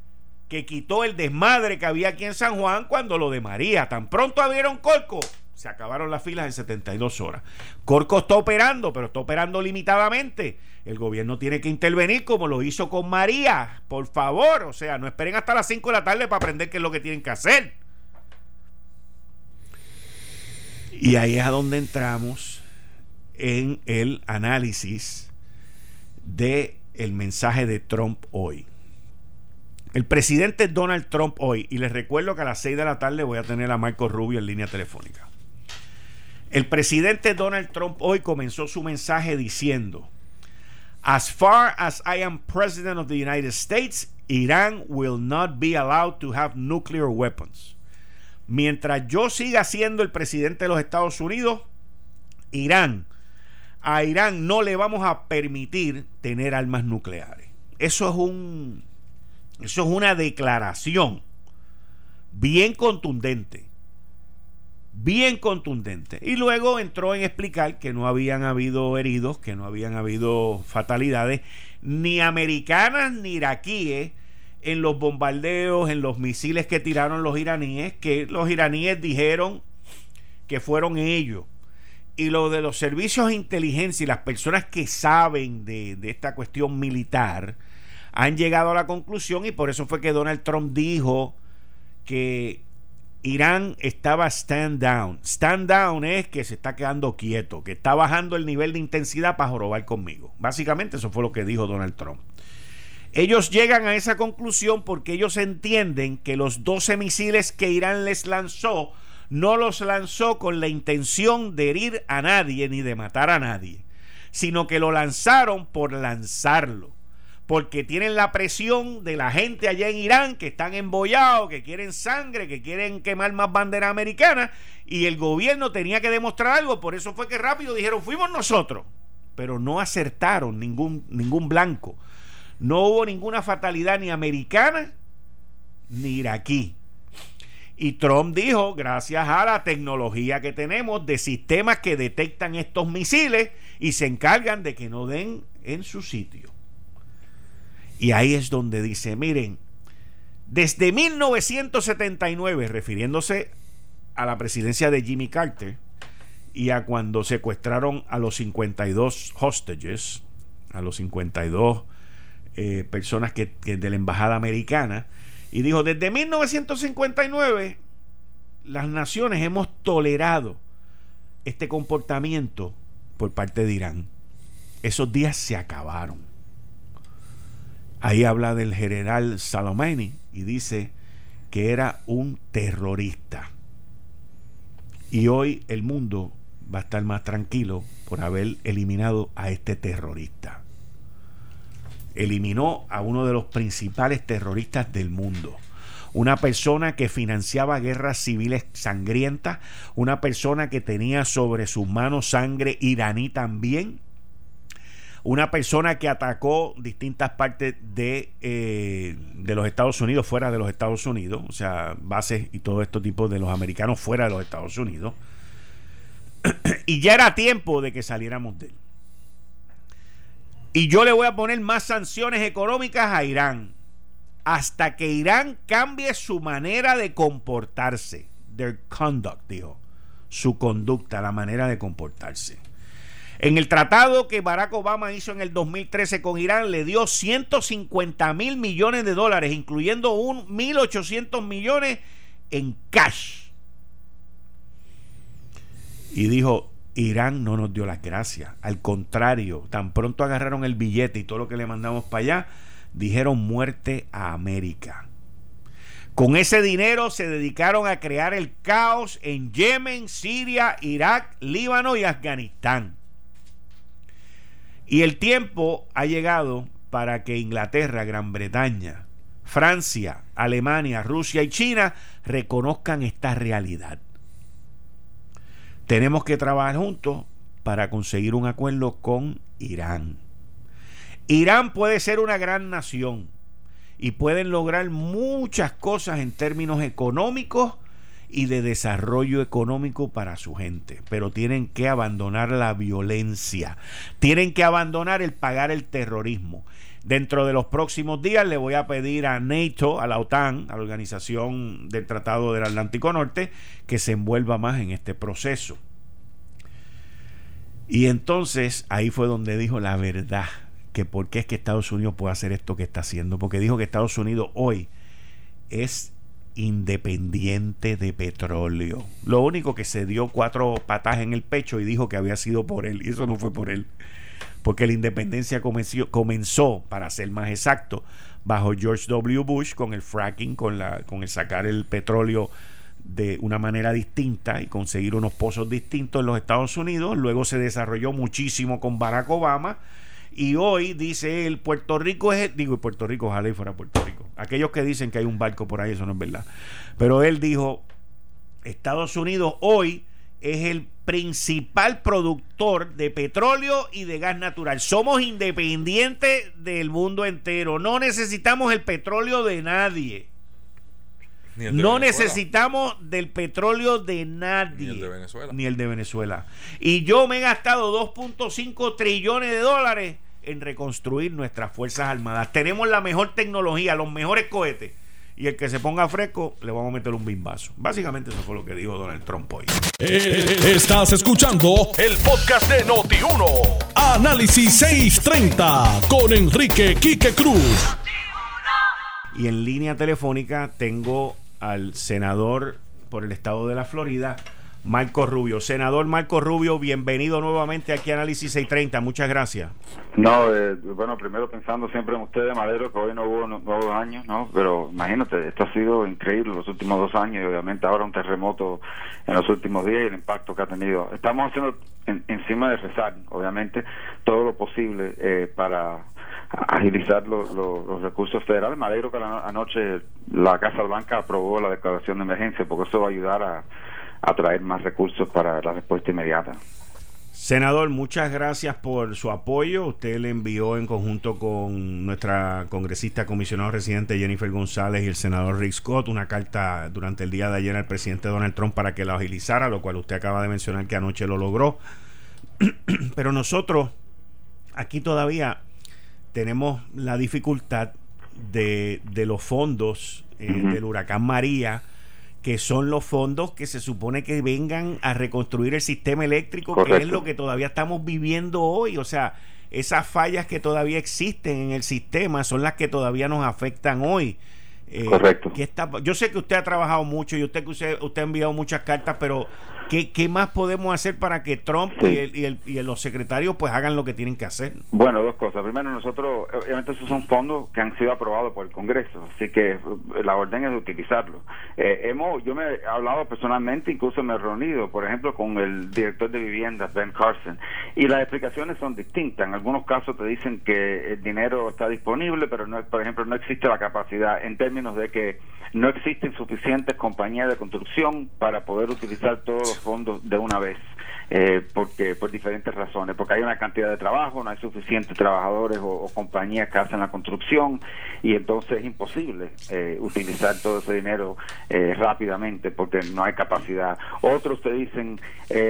que quitó el desmadre que había aquí en San Juan cuando lo de María. Tan pronto abrieron Corco, se acabaron las filas en 72 horas. Corco está operando, pero está operando limitadamente. El gobierno tiene que intervenir como lo hizo con María. Por favor, o sea, no esperen hasta las 5 de la tarde para aprender qué es lo que tienen que hacer. Y ahí es a donde entramos en el análisis de el mensaje de Trump hoy. El presidente Donald Trump hoy, y les recuerdo que a las 6 de la tarde voy a tener a Marco Rubio en línea telefónica. El presidente Donald Trump hoy comenzó su mensaje diciendo, As far as I am president of the United States, Iran will not be allowed to have nuclear weapons. Mientras yo siga siendo el presidente de los Estados Unidos, Irán a Irán no le vamos a permitir tener armas nucleares. Eso es un eso es una declaración bien contundente. Bien contundente. Y luego entró en explicar que no habían habido heridos, que no habían habido fatalidades, ni americanas ni iraquíes, en los bombardeos, en los misiles que tiraron los iraníes, que los iraníes dijeron que fueron ellos y lo de los servicios de inteligencia y las personas que saben de, esta cuestión militar han llegado a la conclusión y por eso fue que Donald Trump dijo que Irán estaba stand down. Stand down es que se está quedando quieto, que está bajando el nivel de intensidad para jorobar conmigo. Básicamente eso fue lo que dijo Donald Trump. Ellos llegan a esa conclusión porque ellos entienden que los 12 misiles que Irán les lanzó no los lanzó con la intención de herir a nadie ni de matar a nadie, sino que lo lanzaron por lanzarlo. Porque tienen la presión de la gente allá en Irán que están embollados, que quieren sangre, que quieren quemar más bandera americana. Y el gobierno tenía que demostrar algo. Por eso fue que rápido dijeron, fuimos nosotros. Pero no acertaron ningún, ningún blanco. No hubo ninguna fatalidad ni americana ni iraquí. Y Trump dijo, gracias a la tecnología que tenemos de sistemas que detectan estos misiles y se encargan de que no den en su sitio. Y ahí es donde dice, miren, desde 1979, refiriéndose a la presidencia de Jimmy Carter, y a cuando secuestraron a los 52 hostages, a los 52 eh, personas que, de la embajada americana, y dijo, desde 1959 las naciones hemos tolerado este comportamiento por parte de Irán. Esos días se acabaron. Ahí habla del general Salomani y dice que era un terrorista. Y hoy el mundo va a estar más tranquilo por haber eliminado a este terrorista. Eliminó a uno de los principales terroristas del mundo. Una persona que financiaba guerras civiles sangrientas, una persona que tenía sobre sus manos sangre iraní también, una persona que atacó distintas partes de, eh, de los Estados Unidos, fuera de los Estados Unidos, o sea, bases y todo esto tipo de los americanos fuera de los Estados Unidos. y ya era tiempo de que saliéramos de él. Y yo le voy a poner más sanciones económicas a Irán hasta que Irán cambie su manera de comportarse. Their conduct, dijo. Su conducta, la manera de comportarse. En el tratado que Barack Obama hizo en el 2013 con Irán, le dio 150 mil millones de dólares, incluyendo un 1.800 millones en cash y dijo, Irán no nos dio las gracias. Al contrario, tan pronto agarraron el billete y todo lo que le mandamos para allá, dijeron muerte a América. Con ese dinero se dedicaron a crear el caos en Yemen, Siria, Irak, Líbano y Afganistán. Y el tiempo ha llegado para que Inglaterra, Gran Bretaña, Francia, Alemania, Rusia y China reconozcan esta realidad. Tenemos que trabajar juntos para conseguir un acuerdo con Irán. Irán puede ser una gran nación y pueden lograr muchas cosas en términos económicos y de desarrollo económico para su gente, pero tienen que abandonar la violencia, tienen que abandonar el pagar el terrorismo. Dentro de los próximos días le voy a pedir a NATO, a la OTAN, a la Organización del Tratado del Atlántico Norte, que se envuelva más en este proceso. Y entonces ahí fue donde dijo la verdad, que por qué es que Estados Unidos puede hacer esto que está haciendo, porque dijo que Estados Unidos hoy es independiente de petróleo. Lo único que se dio cuatro patas en el pecho y dijo que había sido por él, y eso no fue por él porque la independencia comenzó, para ser más exacto, bajo George W. Bush con el fracking, con, la, con el sacar el petróleo de una manera distinta y conseguir unos pozos distintos en los Estados Unidos. Luego se desarrolló muchísimo con Barack Obama. Y hoy dice él, Puerto Rico es, digo, Puerto Rico, ojalá y fuera Puerto Rico. Aquellos que dicen que hay un barco por ahí, eso no es verdad. Pero él dijo, Estados Unidos hoy es el principal productor de petróleo y de gas natural. Somos independientes del mundo entero. No necesitamos el petróleo de nadie. no necesitamos del petróleo de nadie. Ni el de Venezuela. Ni el de Venezuela. Y yo me he gastado 2.5 trillones de dólares en reconstruir nuestras Fuerzas Armadas. Tenemos la mejor tecnología, los mejores cohetes y el que se ponga fresco le vamos a meter un bimbazo. Básicamente eso fue lo que dijo Donald Trump hoy. Eh, estás escuchando el podcast de Noti1. Análisis 630 con Enrique Quique Cruz. Y en línea telefónica tengo al senador por el estado de la Florida, Marco Rubio. Senador Marco Rubio, bienvenido nuevamente aquí a Análisis 630. Muchas gracias. No, eh, bueno, primero pensando siempre en ustedes, Madero, que hoy no hubo nuevos años, ¿no? Pero imagínate, esto ha sido increíble los últimos dos años y obviamente ahora un terremoto en los últimos días y el impacto que ha tenido. Estamos haciendo encima de rezar, obviamente, todo lo posible eh, para agilizar los recursos federales. Me alegro que anoche la Casa Blanca aprobó la declaración de emergencia porque eso va a ayudar a atraer más recursos para la respuesta inmediata. Senador, muchas gracias por su apoyo. Usted le envió en conjunto con nuestra congresista comisionado residente Jennifer González y el senador Rick Scott una carta durante el día de ayer al presidente Donald Trump para que la agilizara, lo cual usted acaba de mencionar que anoche lo logró. Pero nosotros aquí todavía tenemos la dificultad de, los fondos eh, del huracán María que son los fondos que se supone que vengan a reconstruir el sistema eléctrico, que es lo que todavía estamos viviendo hoy. O sea, esas fallas que todavía existen en el sistema son las que todavía nos afectan hoy. Eh, Correcto. está, yo sé que usted ha trabajado mucho y usted, usted, usted ha enviado muchas cartas, pero ¿Qué, ¿Qué, más podemos hacer para que Trump y, el, y, el, y, los secretarios pues hagan lo que tienen que hacer? Bueno, dos cosas. Primero, nosotros, obviamente esos son fondos que han sido aprobados por el Congreso, así que eh, la orden es de utilizarlos. Eh, hemos, yo me he hablado personalmente, incluso me he reunido, por ejemplo, con el director de viviendas, Ben Carson, y las explicaciones son distintas. En algunos casos te dicen que el dinero está disponible, pero no, por ejemplo, no existe la capacidad en términos de que no existen suficientes compañías de construcción para poder utilizar todos los fondos de una vez. Eh, porque por diferentes razones, porque hay una cantidad de trabajo, no hay suficientes trabajadores o, compañías que hacen la construcción y entonces es imposible eh, utilizar todo ese dinero eh, rápidamente porque no hay capacidad. Otros te dicen,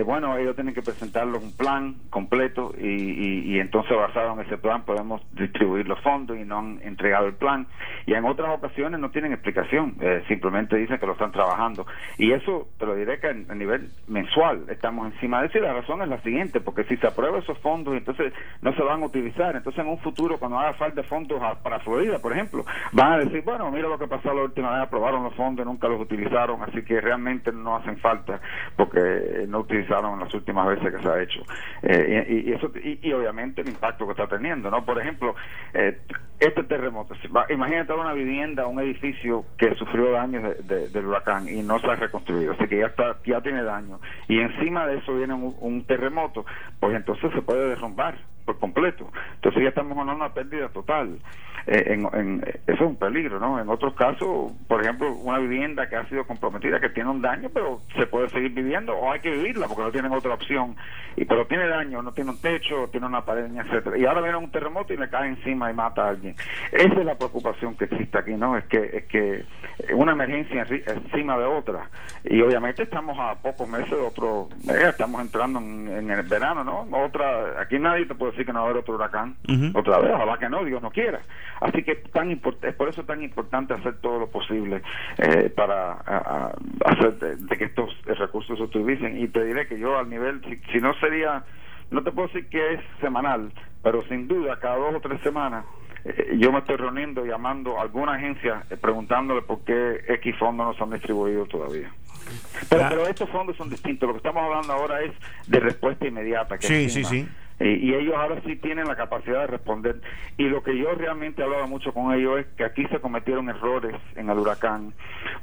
bueno, ellos tienen que presentarles un plan completo y, y, entonces basado en ese plan podemos distribuir los fondos y no han entregado el plan. Y en otras ocasiones no tienen explicación, simplemente dicen que lo están trabajando. Y eso te lo diré que a nivel mensual estamos encima de la razón es la siguiente, porque si se aprueban esos fondos, entonces no se van a utilizar. Entonces en un futuro, cuando haga falta fondos para Florida, por ejemplo, van a decir, bueno, mira lo que pasó la última vez, aprobaron los fondos y nunca los utilizaron, así que realmente no hacen falta porque no utilizaron las últimas veces que se ha hecho. Eh, y, eso y, obviamente el impacto que está teniendo, ¿no? Por ejemplo, eh, este terremoto, imagínate una vivienda, un edificio que sufrió daños del huracán y no se ha reconstruido, así que ya está ya tiene daño y encima de eso viene un, terremoto, pues entonces se puede derrumbar por completo. Entonces ya estamos hablando una pérdida total. Eh, en, eso es un peligro, ¿no? En otros casos, por ejemplo, una vivienda que ha sido comprometida, que tiene un daño, pero se puede seguir viviendo o hay que vivirla porque no tienen otra opción. Y pero tiene daño, no tiene un techo, tiene una pared, etcétera. Y ahora viene un terremoto y le cae encima y mata a alguien. Esa es la preocupación que existe aquí, ¿no? Es que es que una emergencia encima de otra. Y obviamente estamos a pocos meses de otro, eh, estamos entrando en, el verano, ¿no? Otra, aquí nadie te puede decir que no va a haber otro huracán otra vez, ojalá que no, Dios no quiera. Así que tan es por eso es tan importante hacer todo lo posible eh, para hacer de, que estos recursos se utilicen. Y te diré que yo al nivel, si, no sería, no te puedo decir que es semanal, pero sin duda cada dos o tres semanas eh, yo me estoy reuniendo, llamando a alguna agencia, eh, preguntándole por qué X fondos no se han distribuido todavía. Pero, pero estos fondos son distintos. Lo que estamos hablando ahora es de respuesta inmediata. Que sí, sí, sí y ellos ahora sí tienen la capacidad de responder. Y lo que yo realmente he hablado mucho con ellos es que aquí se cometieron errores en el huracán,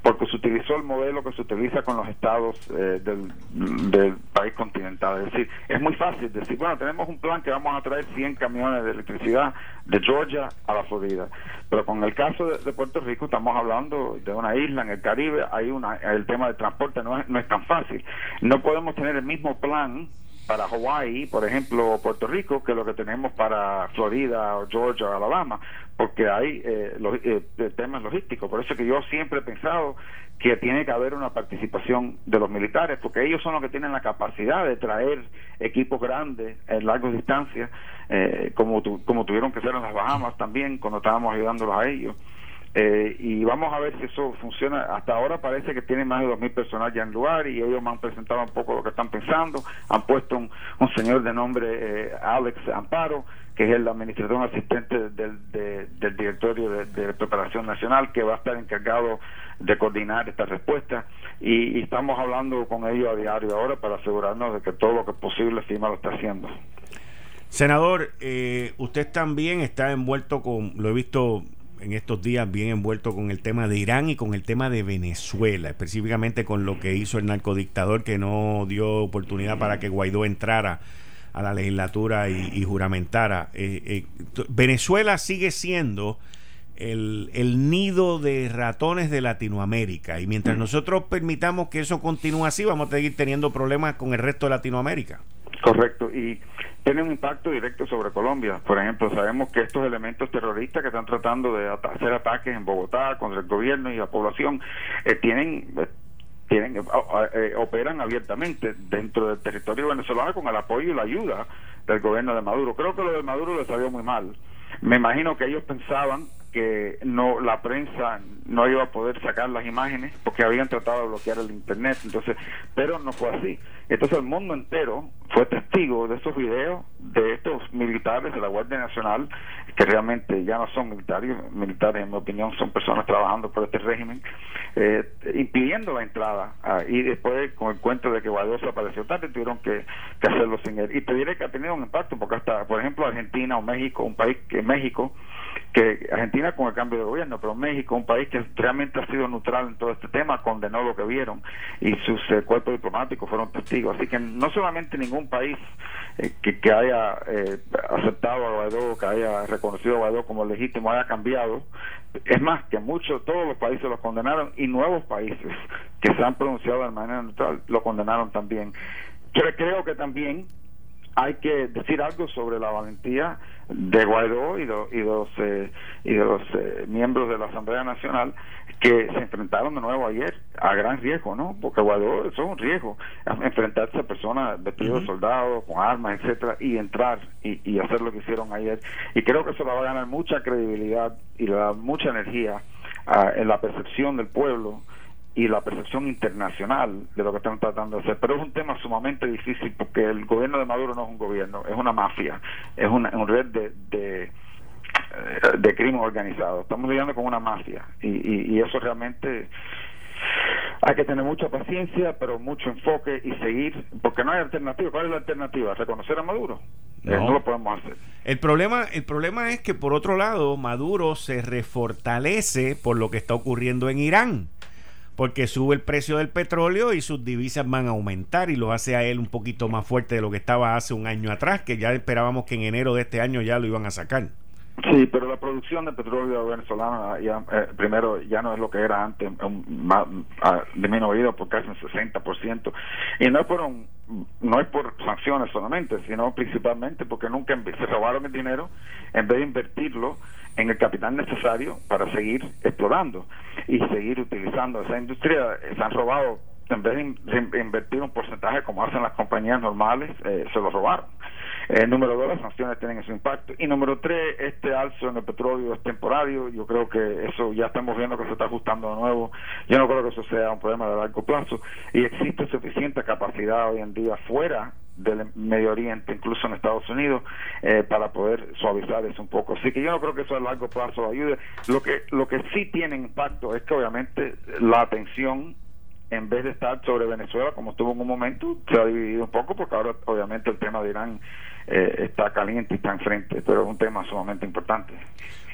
porque se utilizó el modelo que se utiliza con los estados eh, del, país continental. Es decir, es muy fácil decir, bueno, tenemos un plan que vamos a traer 100 camiones de electricidad de Georgia a la Florida. Pero con el caso de, Puerto Rico estamos hablando de una isla en el Caribe, hay una, el tema del transporte no es, no es tan fácil. No podemos tener el mismo plan para Hawaii, por ejemplo, Puerto Rico, que lo que tenemos para Florida, o Georgia, o Alabama, porque hay eh, eh, temas logísticos. Por eso que yo siempre he pensado que tiene que haber una participación de los militares, porque ellos son los que tienen la capacidad de traer equipos grandes en largas distancias, eh, como, como tuvieron que ser en las Bahamas también, cuando estábamos ayudándolos a ellos. Eh, y vamos a ver si eso funciona. Hasta ahora parece que tienen más de 2.000 personas ya en lugar y ellos me han presentado un poco lo que están pensando. Han puesto un, señor de nombre eh, Alex Amparo, que es el administrador asistente del, del directorio de, preparación nacional, que va a estar encargado de coordinar esta respuesta. Y, estamos hablando con ellos a diario ahora para asegurarnos de que todo lo que es posible FIMA lo está haciendo. Senador, eh, usted también está envuelto con, lo he visto en estos días bien envuelto con el tema de Irán y con el tema de Venezuela, específicamente con lo que hizo el narcodictador que no dio oportunidad para que Guaidó entrara a la legislatura y, juramentara. Eh, eh, Venezuela sigue siendo el, el, nido de ratones de Latinoamérica y mientras nosotros permitamos que eso continúe así, vamos a seguir teniendo problemas con el resto de Latinoamérica. Correcto, y tiene un impacto directo sobre Colombia. Por ejemplo, sabemos que estos elementos terroristas que están tratando de hacer ataques en Bogotá contra el gobierno y la población eh, tienen eh, tienen eh, operan abiertamente dentro del territorio venezolano con el apoyo y la ayuda del gobierno de Maduro. Creo que lo de Maduro le salió muy mal. Me imagino que ellos pensaban que no la prensa no iba a poder sacar las imágenes porque habían tratado de bloquear el internet entonces pero no fue así. Entonces el mundo entero fue testigo de estos videos de estos militares de la Guardia Nacional que realmente ya no son militares militares en mi opinión son personas trabajando por este régimen eh, impidiendo la entrada ah, y después con el cuento de que Guaidó se apareció tarde tuvieron que, hacerlo sin él. Y te diré que ha tenido un impacto porque hasta por ejemplo Argentina o México un país que México que Argentina con el cambio de gobierno, pero México, un país que realmente ha sido neutral en todo este tema, condenó lo que vieron y sus eh, cuerpos diplomáticos fueron testigos. Así que no solamente ningún país eh, que, haya eh, aceptado a Guaidó, que haya reconocido a Guaidó como legítimo, haya cambiado. Es más, que muchos, todos los países lo condenaron y nuevos países que se han pronunciado de manera neutral lo condenaron también. Yo creo que también hay que decir algo sobre la valentía de Guaidó y, de, y los, eh, y de los eh, miembros de la Asamblea Nacional que se enfrentaron de nuevo ayer a gran riesgo, ¿no? Porque Guaidó eso es un riesgo, enfrentarse a personas vestidos de soldados, con armas, etcétera, y entrar y, y, hacer lo que hicieron ayer. Y creo que eso le va a ganar mucha credibilidad y le da mucha energía ah, en la percepción del pueblo y la percepción internacional de lo que están tratando de hacer. Pero es un tema sumamente difícil porque el gobierno de Maduro no es un gobierno, es una mafia, es una, red de, de, eh, de crimen organizado. Estamos lidiando con una mafia y, y, eso realmente hay que tener mucha paciencia, pero mucho enfoque y seguir, porque no hay alternativa. ¿Cuál es la alternativa? ¿Reconocer a Maduro? Eh, no, lo podemos hacer. El problema, el problema es que, por otro lado, Maduro se refortalece por lo que está ocurriendo en Irán porque sube el precio del petróleo y sus divisas van a aumentar y lo hace a él un poquito más fuerte de lo que estaba hace un año atrás, que ya esperábamos que en enero de este año ya lo iban a sacar. Sí, pero la producción de petróleo venezolano ya, eh, primero ya no es lo que era antes, disminuido por casi un 60%. Y no es por, no es por sanciones solamente, sino principalmente porque nunca se robaron el dinero en vez de invertirlo en el capital necesario para seguir explorando y seguir utilizando esa industria. Se han robado, en vez de invertir un porcentaje como hacen las compañías normales, eh, se lo robaron. Eh, número dos, las sanciones tienen ese impacto. Y número tres, este alzo en el petróleo es temporario. Yo creo que eso ya estamos viendo que se está ajustando de nuevo. Yo no creo que eso sea un problema de largo plazo. Y existe suficiente capacidad hoy en día fuera del Medio Oriente, incluso en Estados Unidos, eh, para poder suavizar eso un poco. Así que yo no creo que eso a largo plazo ayude. Lo que, lo que sí tiene impacto es que obviamente la atención en vez de estar sobre Venezuela como estuvo en un momento, se ha dividido un poco porque ahora obviamente el tema de Irán eh, está caliente y está enfrente, pero es un tema sumamente importante.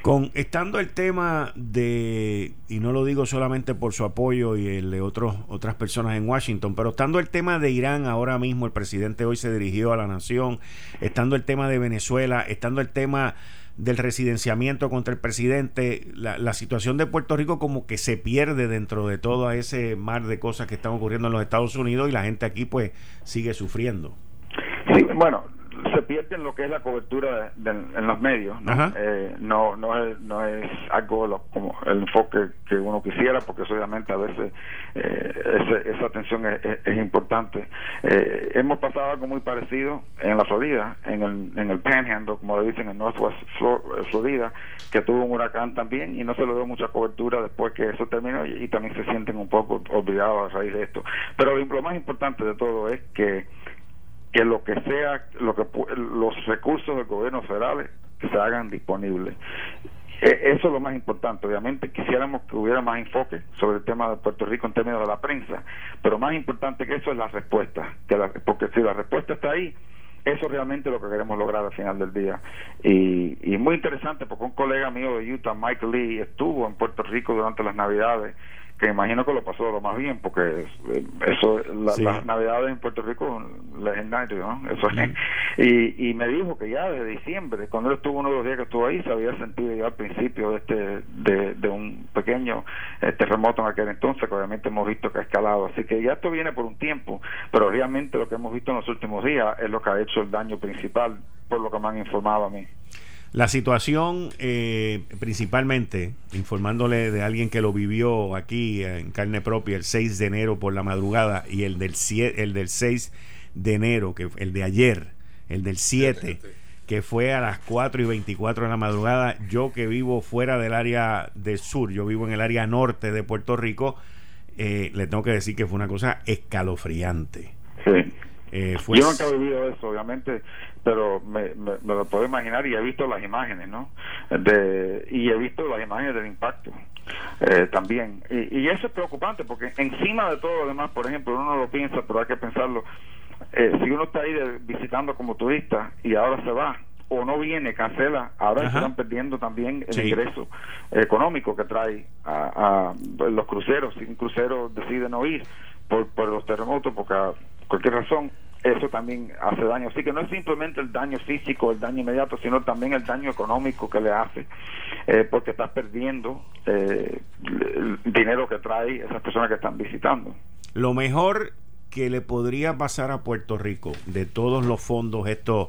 Con estando el tema de y no lo digo solamente por su apoyo y el de otros otras personas en Washington, pero estando el tema de Irán ahora mismo el presidente hoy se dirigió a la nación, estando el tema de Venezuela, estando el tema del residenciamiento contra el presidente, la, la, situación de Puerto Rico como que se pierde dentro de todo ese mar de cosas que están ocurriendo en los Estados Unidos y la gente aquí pues sigue sufriendo. Sí, bueno, se pierde en lo que es la cobertura en los medios no eh, no no es no es algo como el enfoque que uno quisiera porque obviamente a veces eh, esa atención es, importante. Eh, hemos pasado algo muy parecido en la Florida en el en el Panhandle como le dicen en Northwest Florida que tuvo un huracán también y no se le dio mucha cobertura después que eso terminó y, también se sienten un poco olvidados a raíz de esto. Pero lo más importante de todo es que que lo que sea, lo que los recursos del gobierno federal se hagan disponibles. E, eso es lo más importante. Obviamente quisiéramos que hubiera más enfoque sobre el tema de Puerto Rico en términos de la prensa, pero más importante que eso es la respuesta, que porque si la respuesta está ahí, eso realmente es lo que queremos lograr al final del día. Y, y muy interesante porque un colega mío de Utah, Michael Lee, estuvo en Puerto Rico durante las Navidades que imagino que lo pasó lo más bien porque eso las navidades en Puerto Rico legendario ¿no? eso y, y me dijo que ya desde diciembre cuando él estuvo uno de los días que estuvo ahí se había sentido ya al principio de este de, de un pequeño eh, terremoto en aquel entonces que obviamente hemos visto que ha escalado. Así que ya esto viene por un tiempo pero realmente lo que hemos visto en los últimos días es lo que ha hecho el daño principal por lo que me han informado a mí la situación, eh, principalmente, informándole de alguien que lo vivió aquí en carne propia el 6 de enero por la madrugada y el del, el del 6 de enero, que el de ayer, el del 7, que fue a las 4 y 24 de la madrugada. Yo que vivo fuera del área del sur, yo vivo en el área norte de Puerto Rico, eh, le tengo que decir que fue una cosa escalofriante. Sí. Eh, fue... Yo nunca he vivido eso, obviamente, pero me, lo puedo imaginar y he visto las imágenes, ¿no? De, y he visto las imágenes del impacto eh, también. Y, y, eso es preocupante porque encima de todo lo demás, por ejemplo, uno no lo piensa, pero hay que pensarlo eh, si uno está ahí visitando como turista y ahora se va o no viene, cancela, ahora están perdiendo también el ingreso económico que trae a, los cruceros. Si un crucero decide no ir por, por los terremotos, porque a cualquier razón, eso también hace daño. Así que no es simplemente el daño físico, el daño inmediato, sino también el daño económico que le hace, eh, porque estás perdiendo eh, el dinero que trae esas personas que están visitando. Lo mejor que le podría pasar a Puerto Rico de todos los fondos estos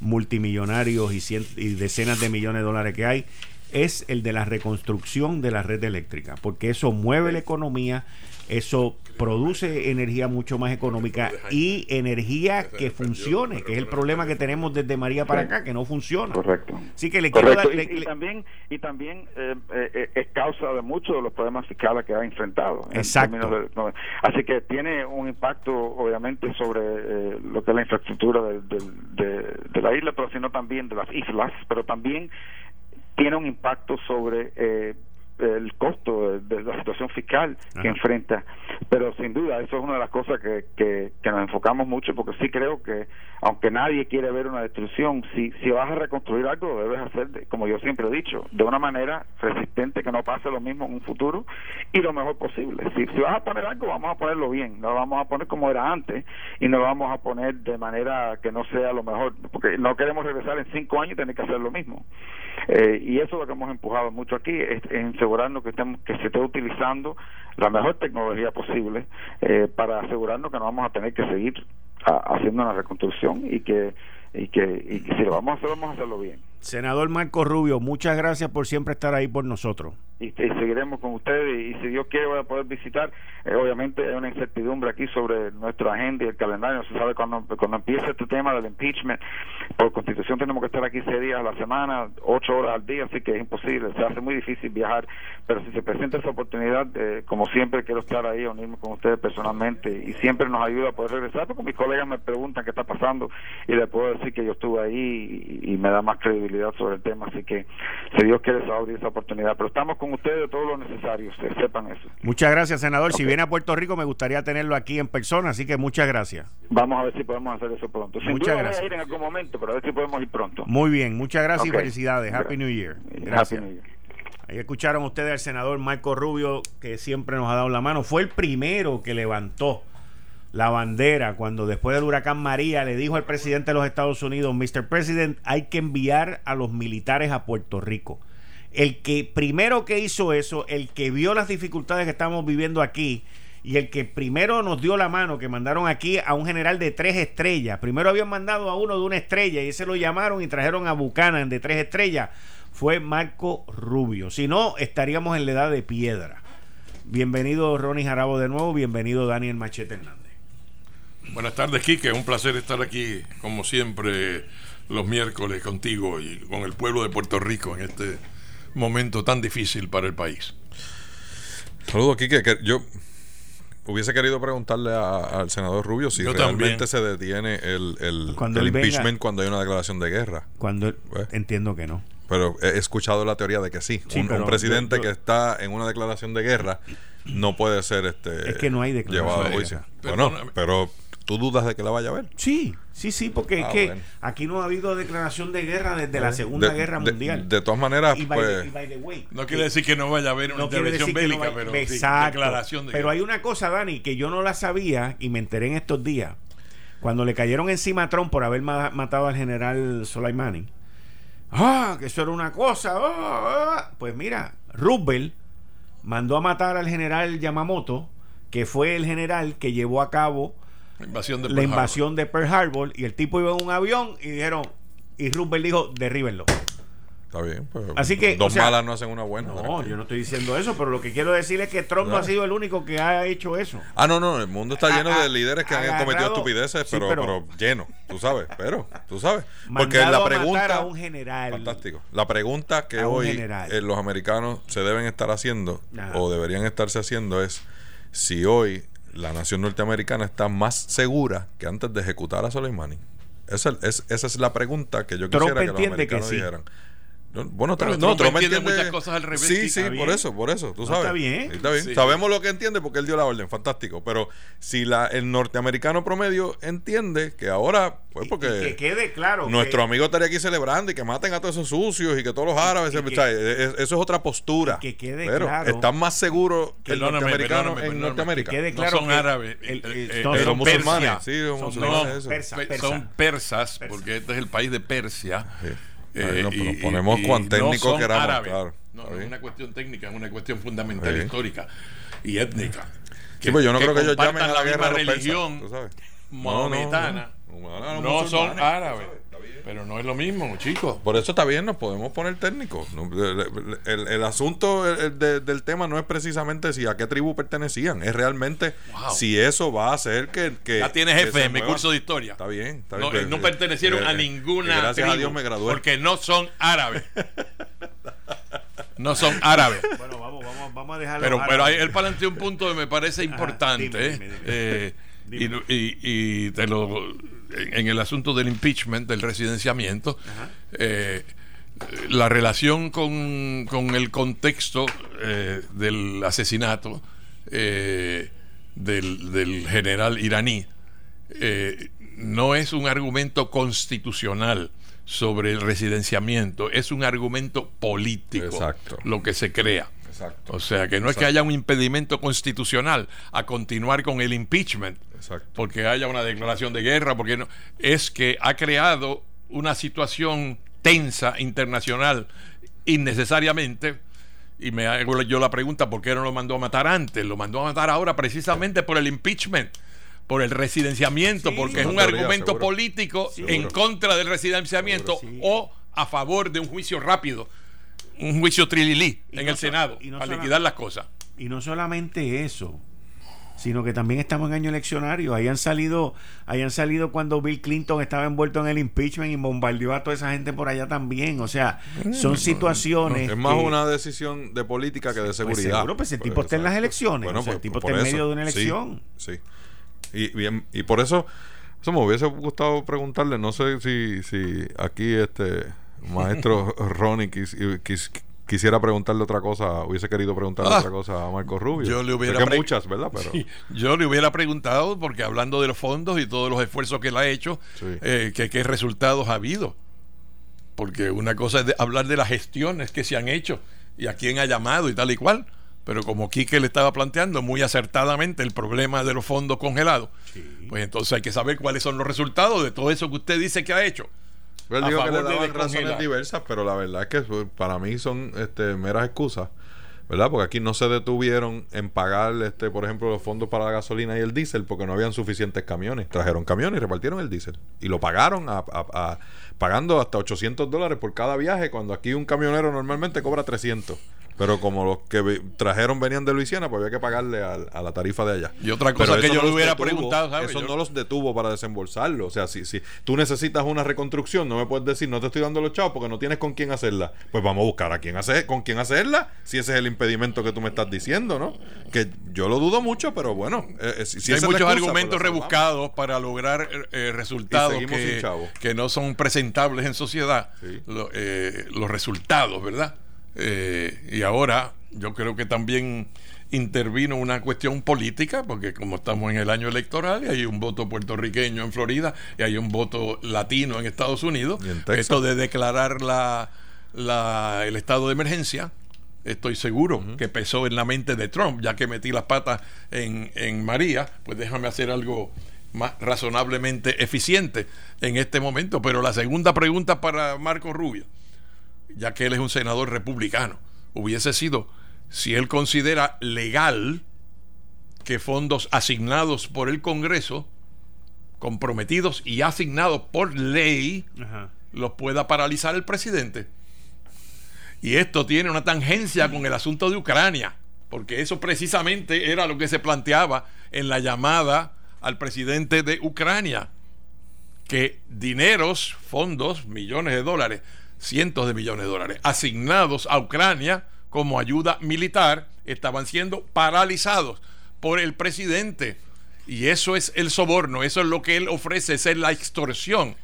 multimillonarios y, y decenas de millones de dólares que hay es el de la reconstrucción de la red eléctrica, porque eso mueve la economía, eso produce energía mucho más económica y energía que funcione, que es el problema que tenemos desde María para acá, que no funciona. Correcto. Así que le Correcto. y, también, y también eh, eh, es causa de muchos de los problemas fiscales que ha enfrentado. Exacto. así que tiene un impacto, obviamente, sobre eh, lo que es la infraestructura de, de, la isla, pero sino también de las islas, pero también tiene un impacto sobre eh, el costo de, la situación fiscal que enfrenta. Pero sin duda, eso es una de las cosas que, que, nos enfocamos mucho, porque sí creo que, aunque nadie quiere ver una destrucción, si, si vas a reconstruir algo, lo debes hacer, como yo siempre he dicho, de una manera resistente, que no pase lo mismo en un futuro y lo mejor posible. Si, si vas a poner algo, vamos a ponerlo bien, no lo vamos a poner como era antes y no lo vamos a poner de manera que no sea lo mejor, porque no queremos regresar en cinco años y tener que hacer lo mismo. Eh, y eso es lo que hemos empujado mucho aquí, es, es asegurarnos que, estemos, que se esté utilizando la mejor tecnología posible eh, para asegurarnos que no vamos a tener que seguir haciendo una reconstrucción y que, y que, y que si lo vamos a hacer, vamos a hacerlo bien. Senador Marco Rubio, muchas gracias por siempre estar ahí por nosotros. Y, seguiremos con ustedes y, si Dios quiere voy a poder visitar. Eh, obviamente hay una incertidumbre aquí sobre nuestra agenda y el calendario. No se sabe cuándo, cuando empieza este tema del impeachment. Por constitución tenemos que estar aquí seis días a la semana, ocho horas al día, así que es imposible. Se hace muy difícil viajar. Pero si se presenta esa oportunidad, eh, como siempre quiero estar ahí, unirme con ustedes personalmente y siempre nos ayuda a poder regresar porque mis colegas me preguntan qué está pasando y les puedo decir que yo estuve ahí y, y me da más credibilidad sobre el tema, así que si Dios quiere se va a abrir esa oportunidad. Pero estamos con ustedes de todo lo necesario, ustedes sepan eso. Muchas gracias, senador. Si viene a Puerto Rico me gustaría tenerlo aquí en persona, así que muchas gracias. Vamos a ver si podemos hacer eso pronto. muchas gracias. ir en algún momento, pero a ver si podemos ir pronto. Muy bien, muchas gracias y felicidades. Happy New Year. Gracias. Ahí escucharon ustedes al senador Marco Rubio, que siempre nos ha dado la mano. Fue el primero que levantó la bandera cuando después del huracán María le dijo al presidente de los Estados Unidos, Mr. President, hay que enviar a los militares a Puerto Rico. El que primero que hizo eso, el que vio las dificultades que estamos viviendo aquí y el que primero nos dio la mano, que mandaron aquí a un general de tres estrellas. Primero habían mandado a uno de una estrella y ese lo llamaron y trajeron a Buchanan de tres estrellas. Fue Marco Rubio. Si no, estaríamos en la edad de piedra. Bienvenido Ronnie Jarabo de nuevo, bienvenido Daniel Machete Hernández. Buenas tardes, Quique. Un placer estar aquí, como siempre, los miércoles contigo y con el pueblo de Puerto Rico en este momento tan difícil para el país. Saludos, Quique. Que yo hubiese querido preguntarle al senador Rubio si realmente se detiene el, el, impeachment cuando hay una declaración de guerra. Cuando pues. entiendo que no. Pero he escuchado la teoría de que sí. un, presidente que está en una declaración de guerra no puede ser este es que no hay llevado a juicio. Bueno, pero ¿Tú dudas de que la vaya a ver? Sí, sí, sí, porque es ah, que aquí no ha habido declaración de guerra desde la Segunda Guerra Mundial. De, todas maneras, pues, no quiere decir que no vaya a haber una intervención bélica, pero declaración de Pero hay una cosa, Dani, que yo no la sabía y me enteré en estos días. Cuando le cayeron encima a Trump por haber matado al general Soleimani. Ah, que eso era una cosa. Ah, ah. Pues mira, Roosevelt mandó a matar al general Yamamoto, que fue el general que llevó a cabo la invasión de Pearl, la invasión Harbor. de Pearl Harbor y el tipo iba en un avión y dijeron, y Roosevelt dijo, derríbenlo. Está bien. Pues, Así que, dos malas no hacen una buena. No, yo no estoy diciendo eso, pero lo que quiero decir es que Trump no ha sido el único que ha hecho eso. Ah, no, no, el mundo está lleno de líderes que han cometido estupideces, pero, pero, lleno, tú sabes, pero, tú sabes. Porque la pregunta... A un general. Fantástico. La pregunta que hoy eh, los americanos se deben estar haciendo, o deberían estarse haciendo, es si hoy la nación norteamericana está más segura que antes de ejecutar a Soleimani. Esa es, esa es la pregunta que yo quisiera que los americanos dijeran. Bueno, pero no, Trump entiende, muchas cosas al revés. Sí, sí, por eso, por eso, tú sabes. está bien. Está bien. Sabemos lo que entiende porque él dio la orden, fantástico. Pero si la, el norteamericano promedio entiende que ahora, pues porque. que quede claro. Nuestro amigo estaría aquí celebrando y que maten a todos esos sucios y que todos los árabes. eso es otra postura. Que quede pero claro. Están más seguros que el norteamericano en Norteamérica. Que quede claro no son árabes. son musulmanes. Sí, son, son persas, porque este es el país de Persia. Eh, nos ponemos cuán técnico no queramos. No, no es una cuestión técnica, es una cuestión fundamental histórica y étnica. Que, pues yo no creo que ellos llamen a la, guerra religión maometana. No, son árabes. Pero no es lo mismo, chicos. Por eso está bien, nos podemos poner técnicos. El, asunto del tema no es precisamente si a qué tribu pertenecían, es realmente si eso va a hacer que. que ya tienes jefe en mi curso de historia. Está bien, está bien. No, pues, no pertenecieron a ninguna. gracias a Dios me gradué. Porque no son árabes. no son árabes. Bueno, vamos, vamos, vamos a dejarlo. Pero, pero ahí él planteó un punto que me parece importante. Eh, y, y, y te lo en, el asunto del impeachment, del residenciamiento, eh, la relación con, con el contexto eh, del asesinato eh, del, del, general iraní no es un argumento constitucional sobre el residenciamiento, es un argumento político lo que se crea. O sea, que no es que haya un impedimento constitucional a continuar con el impeachment, porque haya una declaración de guerra, porque no, es que ha creado una situación tensa internacional innecesariamente. Y me hago yo la pregunta, ¿por qué no lo mandó a matar antes? Lo mandó a matar ahora precisamente por el impeachment por el residenciamiento, porque es un argumento político en contra del residenciamiento o a favor de un juicio rápido un juicio trililí en el Senado para liquidar las cosas. Y no solamente eso, sino que también estamos en año eleccionario. Hayan salido, hayan salido cuando Bill Clinton estaba envuelto en el impeachment y bombardeó a toda esa gente por allá también. O sea, son situaciones. es más una decisión de política que de pues seguridad. seguro, pues el tipo está en las elecciones. el pues, tipo está en medio de una elección. Sí. Y, bien, y por eso, eso me hubiese gustado preguntarle, no sé si, si aquí este maestro Ronnie quisiera preguntarle otra cosa, hubiese querido preguntarle ah. otra cosa a Marco Rubio. Yo le hubiera muchas, ¿verdad? Pero... yo le hubiera preguntado, porque hablando de los fondos y todos los esfuerzos que él ha hecho, eh, que qué resultados ha habido. Porque una cosa es hablar de las gestiones que se han hecho y a quién ha llamado y tal y cual. Pero como Quique le estaba planteando muy acertadamente el problema de los fondos congelados, pues entonces hay que saber cuáles son los resultados de todo eso que usted dice que ha hecho. Él dijo que le daban razones diversas, pero la verdad es que pues, para mí son este, meras excusas. ¿verdad? Porque aquí no se detuvieron en pagar, este, por ejemplo, los fondos para la gasolina y el diésel porque no habían suficientes camiones. Trajeron camiones y repartieron el diésel. Y lo pagaron a, a, pagando hasta 800 dólares por cada viaje, cuando aquí un camionero normalmente cobra 300. Pero como los que trajeron venían de Luisiana, pues había que pagarle a, la tarifa de allá. Y otra cosa que yo le hubiera preguntado, ¿sabes? Eso no los detuvo para desembolsarlo. O sea, si, si tú necesitas una reconstrucción, no me puedes decir, no te estoy dando los chavos porque no tienes con quién hacerla. Pues vamos a buscar a quién hacer, con quién hacerla, si ese es el impedimento que tú me estás diciendo, ¿no? Que yo lo dudo mucho, pero bueno. Eh, eh, si, hay muchos argumentos rebuscados para lograr eh, resultados que, que, no son presentables en sociedad. los resultados, ¿verdad? Eh, y ahora yo creo que también intervino una cuestión política, porque como estamos en el año electoral y hay un voto puertorriqueño en Florida y hay un voto latino en Estados Unidos, esto de declarar la, la, el estado de emergencia, estoy seguro que pesó en la mente de Trump, ya que metí las patas en, en María, pues déjame hacer algo más razonablemente eficiente en este momento. Pero la segunda pregunta para Marco Rubio ya que él es un senador republicano, hubiese sido si él considera legal que fondos asignados por el Congreso, comprometidos y asignados por ley, los pueda paralizar el presidente. Y esto tiene una tangencia con el asunto de Ucrania, porque eso precisamente era lo que se planteaba en la llamada al presidente de Ucrania, que dineros, fondos, millones de dólares, cientos de millones de dólares, asignados a Ucrania como ayuda militar, estaban siendo paralizados por el presidente. Y eso es el soborno, eso es lo que él ofrece, esa es la extorsión.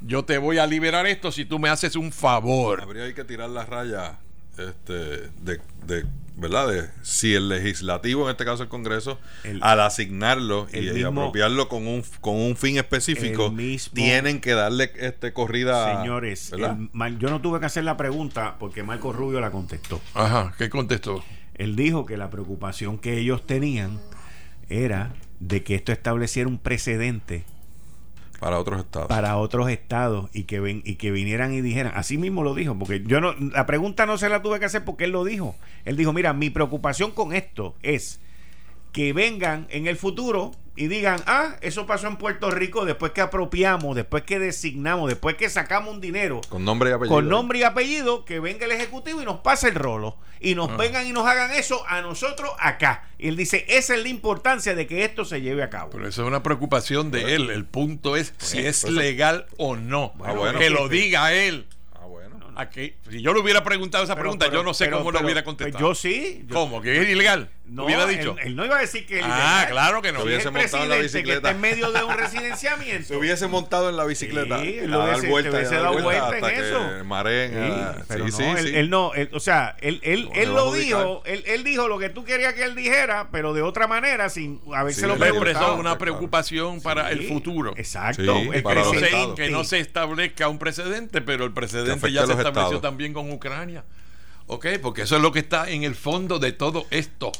Yo te voy a liberar esto si tú me haces un favor. Habría que tirar la raya este, de, de ¿verdad? De, si el legislativo, en este caso el Congreso, al asignarlo y, apropiarlo con un, con un fin específico, tienen que darle este corrida. Señores, yo no tuve que hacer la pregunta porque Marco Rubio la contestó. Ajá, ¿qué contestó? Él dijo que la preocupación que ellos tenían era de que esto estableciera un precedente para otros estados. Para otros estados y que ven, y que vinieran y dijeran, así mismo lo dijo, porque yo no la pregunta no se la tuve que hacer porque él lo dijo. Él dijo, "Mira, mi preocupación con esto es que vengan en el futuro y digan, ah, eso pasó en Puerto Rico después que apropiamos, después que designamos, después que sacamos un dinero. Con nombre y apellido. Con nombre y apellido, que venga el Ejecutivo y nos pase el rolo. Y nos ah. vengan y nos hagan eso a nosotros acá. Y él dice, esa es la importancia de que esto se lleve a cabo. Pero eso es una preocupación de él. El punto es si es legal o no. que lo diga él si yo le hubiera preguntado esa pregunta, yo no sé cómo lo hubiera contestado. Yo sí. ¿Cómo? ¿Que es ilegal? No, hubiera dicho. Él, no iba a decir que Ah, claro que no. Se hubiese montado en la bicicleta. Que está en medio de un residenciamiento. Se hubiese montado en la bicicleta. Sí, él hubiese, vuelta, hubiese dado vuelta, en eso. sí, sí, sí, él, no, o sea, él, él, él lo dijo, él, él dijo lo que tú querías que él dijera, pero de otra manera, sin haberse lo expresó una preocupación para el futuro. Exacto. que no se establezca un precedente, pero el precedente ya se estableció también con Ucrania. ¿Ok? Porque eso es lo que está en el fondo de todo esto.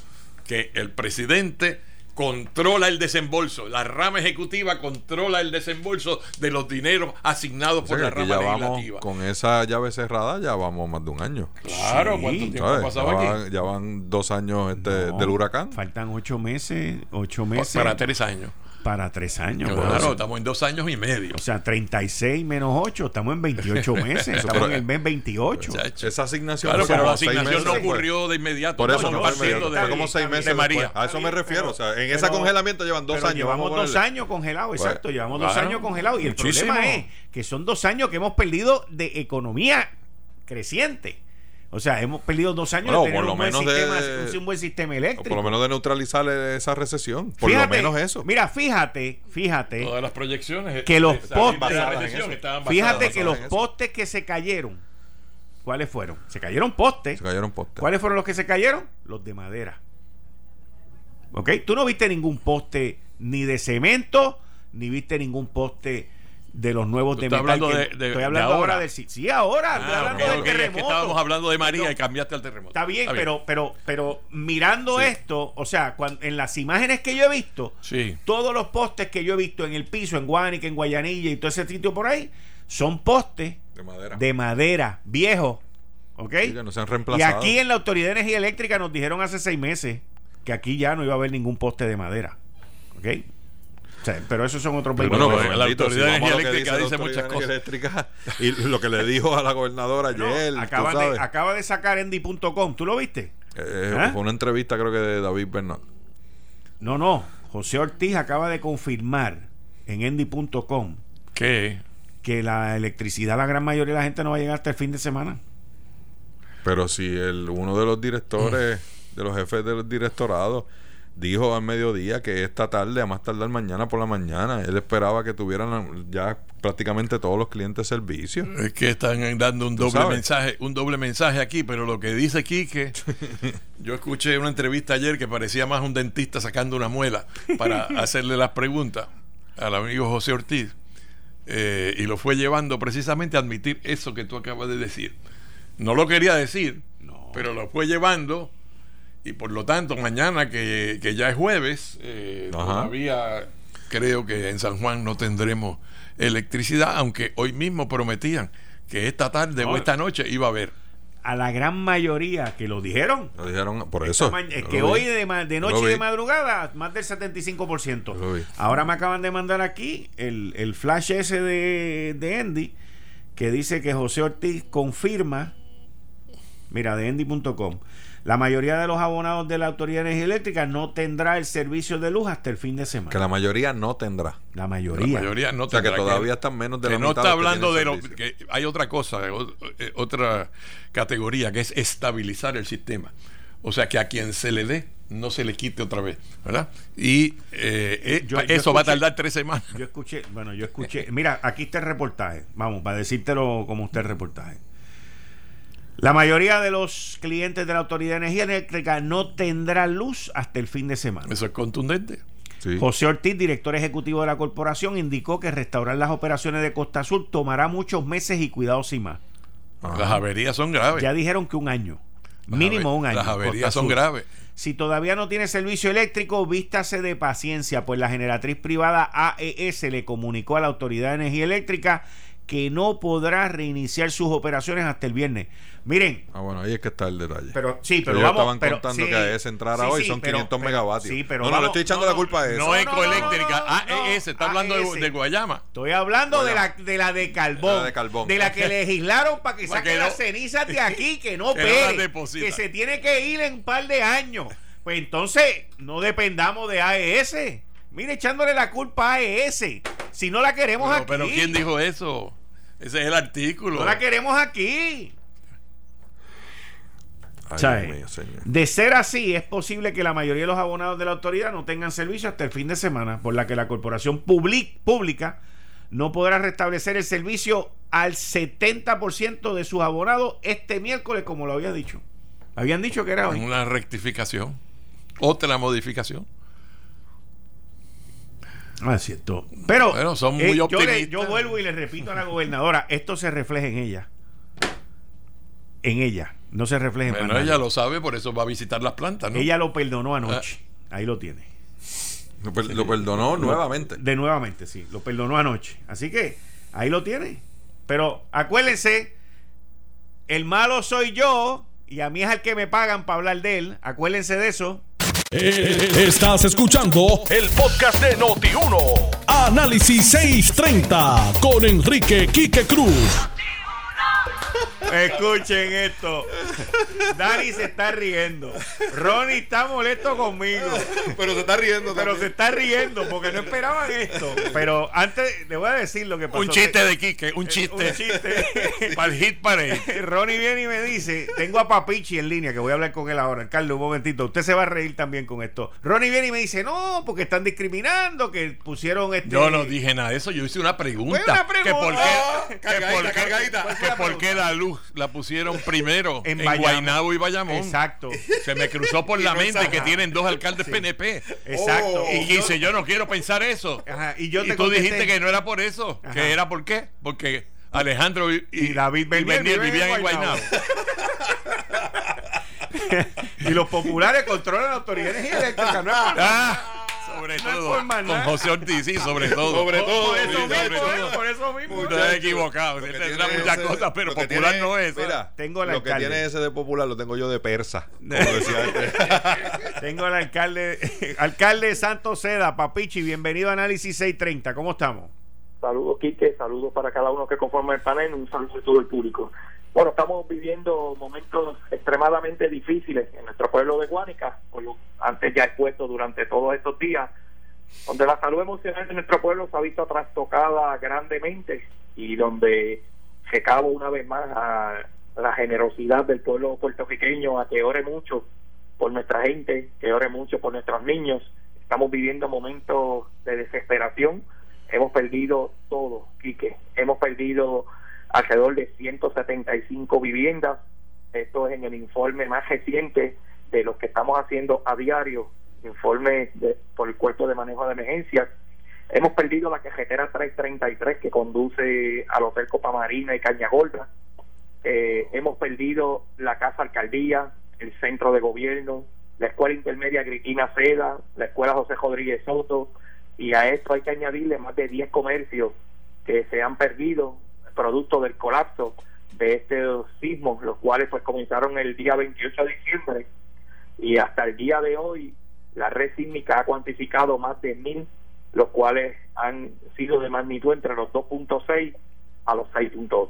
Que el presidente controla el desembolso, la rama ejecutiva controla el desembolso de los dineros asignados por la rama legislativa. Con esa llave cerrada ya vamos más de un año. Claro, ¿cuánto tiempo ha pasado ya aquí? ya van dos años este, del huracán. Faltan ocho meses, ocho meses. Para tres años para tres años. Claro, estamos en dos años y medio. O sea, 36 menos 8, estamos en 28 meses. estamos en el mes 28. Esa asignación. Claro, pero la asignación no ocurrió de inmediato. Por eso, no, fue como seis meses. De María. A eso me refiero. o sea, en ese congelamiento llevan dos años. Llevamos dos años congelados, exacto. Llevamos dos años congelados. Y el problema es que son dos años que hemos perdido de economía creciente. O sea, hemos perdido dos años de tener un, buen sistema, un, buen sistema eléctrico. por lo menos de neutralizar esa recesión. Por lo menos eso. Mira, fíjate, fíjate. Todas las proyecciones. Que los postes. Fíjate que los postes que se cayeron. ¿Cuáles fueron? Se cayeron postes. Se cayeron postes. ¿Cuáles fueron los que se cayeron? Los de madera. ¿Ok? Tú no viste ningún poste ni de cemento, ni viste ningún poste de los nuevos de metal. Hablando de, estoy hablando ahora, del sí, ahora estoy ah, hablando del terremoto. estábamos hablando de María y cambiaste al terremoto. Está bien, pero pero pero mirando esto, o sea, cuando, en las imágenes que yo he visto, todos los postes que yo he visto en el piso, en Guanica, en Guayanilla y todo ese sitio por ahí, son postes de madera, de madera viejos. ¿Ok? y aquí en la Autoridad de Energía Eléctrica nos dijeron hace seis meses que aquí ya no iba a haber ningún poste de madera. ¿Ok? Pero esos son otros bueno, la autoridad eléctrica dice, muchas cosas. y lo que le dijo a la gobernadora ayer. acaba, de, acaba de sacar Endy.com. ¿Tú lo viste? Eh, ¿Ah? Fue una entrevista, creo que de David Bernal. No, no. José Ortiz acaba de confirmar en Endy.com que que la electricidad, la gran mayoría de la gente no va a llegar hasta el fin de semana. Pero si el uno de los directores, de los jefes del directorado, dijo al mediodía que esta tarde, a más tardar mañana por la mañana, él esperaba que tuvieran ya prácticamente todos los clientes servicios. Es que están dando un doble mensaje, un doble mensaje aquí, pero lo que dice Quique, yo escuché una entrevista ayer que parecía más un dentista sacando una muela para hacerle las preguntas al amigo José Ortiz. Eh, y lo fue llevando precisamente a admitir eso que tú acabas de decir. No lo quería decir, pero lo fue llevando y por lo tanto mañana que, ya es jueves, eh, todavía creo que en San Juan no tendremos electricidad, aunque hoy mismo prometían que esta tarde o esta noche iba a haber. A la gran mayoría que lo dijeron. Lo dijeron por eso. Es que hoy de, de noche y de madrugada, más del 75%. Ahora me acaban de mandar aquí el, el flash ese de, de Andy, que dice que José Ortiz confirma Mira, de endy.com. La mayoría de los abonados de la Autoridad de Energía Eléctrica no tendrá el servicio de luz hasta el fin de semana. Que la mayoría no tendrá. La mayoría. La mayoría no o sea, que todavía están menos de que no está hablando de lo que hay otra cosa, eh, otra categoría que es estabilizar el sistema. O sea, que a quien se le dé no se le quite otra vez, ¿verdad? Y eh, eh, eso va a tardar tres semanas. Yo escuché, bueno, yo escuché, mira, aquí está el reportaje, vamos, para decírtelo como usted el reportaje. La mayoría de los clientes de la Autoridad de Energía Eléctrica no tendrá luz hasta el fin de semana. Eso es contundente. José Ortiz, director ejecutivo de la corporación, indicó que restaurar las operaciones de Costa Azul tomará muchos meses y cuidados y más. Las averías son graves. Ya dijeron que un año. mínimo un año. Las averías son graves. Si todavía no tiene servicio eléctrico, vístase de paciencia, pues la generatriz privada AES le comunicó a la Autoridad de Energía Eléctrica que no podrá reiniciar sus operaciones hasta el viernes. Miren. Ah, bueno, ahí es que está el detalle. Pero sí, pero, vamos, estaban contando que AES entrara hoy son 500 megavatios. Sí, pero no, no, le estoy echando la culpa a eso. No, ecoeléctrica, AES, está hablando de, Guayama. Estoy hablando de la de la de carbón, de, carbón. de la que legislaron para que saquen las cenizas de aquí, que no pegue, que se tiene que ir en un par de años. Pues entonces, no dependamos de AES. Mire, echándole la culpa a AES. Si no la queremos aquí. Pero ¿quién dijo eso? Ese es el artículo. No la queremos aquí. de ser así, es posible que la mayoría de los abonados de la autoridad no tengan servicio hasta el fin de semana, por la que la corporación pública no podrá restablecer el servicio al 70% de sus abonados este miércoles, como lo había dicho. Habían dicho que era hoy. Una rectificación, otra modificación. Ah, es cierto. Pero son muy eh, optimistas. Yo, vuelvo y le repito a la gobernadora, esto se refleja en ella. En ella, no se refleja en Bueno, ella lo sabe, por eso va a visitar las plantas, ¿no? Ella lo perdonó anoche. Ah. Ahí lo tiene. Lo, perdonó nuevamente. De nuevamente, sí. Lo perdonó anoche. Así que ahí lo tiene. Pero acuérdense, el malo soy yo y a mí es el que me pagan para hablar de él. Acuérdense de eso. Eh, estás escuchando el podcast de Noti1. Análisis 630 con Enrique Quique Cruz. Escuchen esto. Dani se está riendo. Ronnie está molesto conmigo. Pero se está riendo. Pero se está riendo porque no esperaban esto. Pero antes le voy a decir lo que pasó. Un chiste de Quique, un chiste. Un chiste. para el hit parade. Ronnie viene y me dice: Tengo a Papichi en línea, que voy a hablar con él ahora. Carlos, un momentito. Usted se va a reír también con esto. Ronnie viene y me dice: No, porque están discriminando, que pusieron este. Yo no dije nada de eso. Yo hice una pregunta. Una pregunta. Que por qué, que por qué la luz la pusieron primero en, en Guaynabo y Bayamón. Exacto. Se me cruzó por la mente que tienen dos alcaldes PNP. Exacto. y quise, yo, no quiero pensar eso. Y, yo tú dijiste que no era por eso. ¿Que era por qué? Porque Alejandro y, David vivían en Guaynabo. y los populares controlan la autoridad eléctrica. No sobre todo. Con José Ortiz, sí, sobre todo. Sobre todo. Por eso mismo, por eso mismo. Usted equivocado. Tendrá muchas cosas, pero popular no es. Mira, tengo lo que tiene ese de popular lo tengo yo de persa. Como decía este. tengo al alcalde, alcalde Santos Seda, Papichi, bienvenido a Análisis 630. ¿Cómo estamos? Saludos, Quique. Saludos para cada uno que conforma el panel. Un saludo a todo el público. Bueno, estamos viviendo momentos extremadamente difíciles en nuestro pueblo de Guánica, lo antes ya expuesto durante todos estos días, donde la salud emocional de nuestro pueblo se ha visto trastocada grandemente y donde se cabo una vez más a la generosidad del pueblo puertorriqueño a que ore mucho por nuestra gente, que ore mucho por nuestros niños. Estamos viviendo momentos de desesperación. Hemos perdido todo, Quique. Hemos perdido alrededor de 175 viviendas. Esto es en el informe más reciente de lo que estamos haciendo a diario, informe por el Cuerpo de Manejo de Emergencias. Hemos perdido la carretera 333 que conduce al Hotel Copa Marina y Caña Gorda. Eh, hemos perdido la Casa Alcaldía, el Centro de Gobierno, la Escuela Intermedia Gritina Seda, la Escuela José Rodríguez Soto, y a esto hay que añadirle más de 10 comercios que se han perdido producto del colapso de estos sismos, los cuales pues comenzaron el día 28 de diciembre y hasta el día de hoy la red sísmica ha cuantificado más de mil, los cuales han sido de magnitud entre los 2.6 a los 6.8.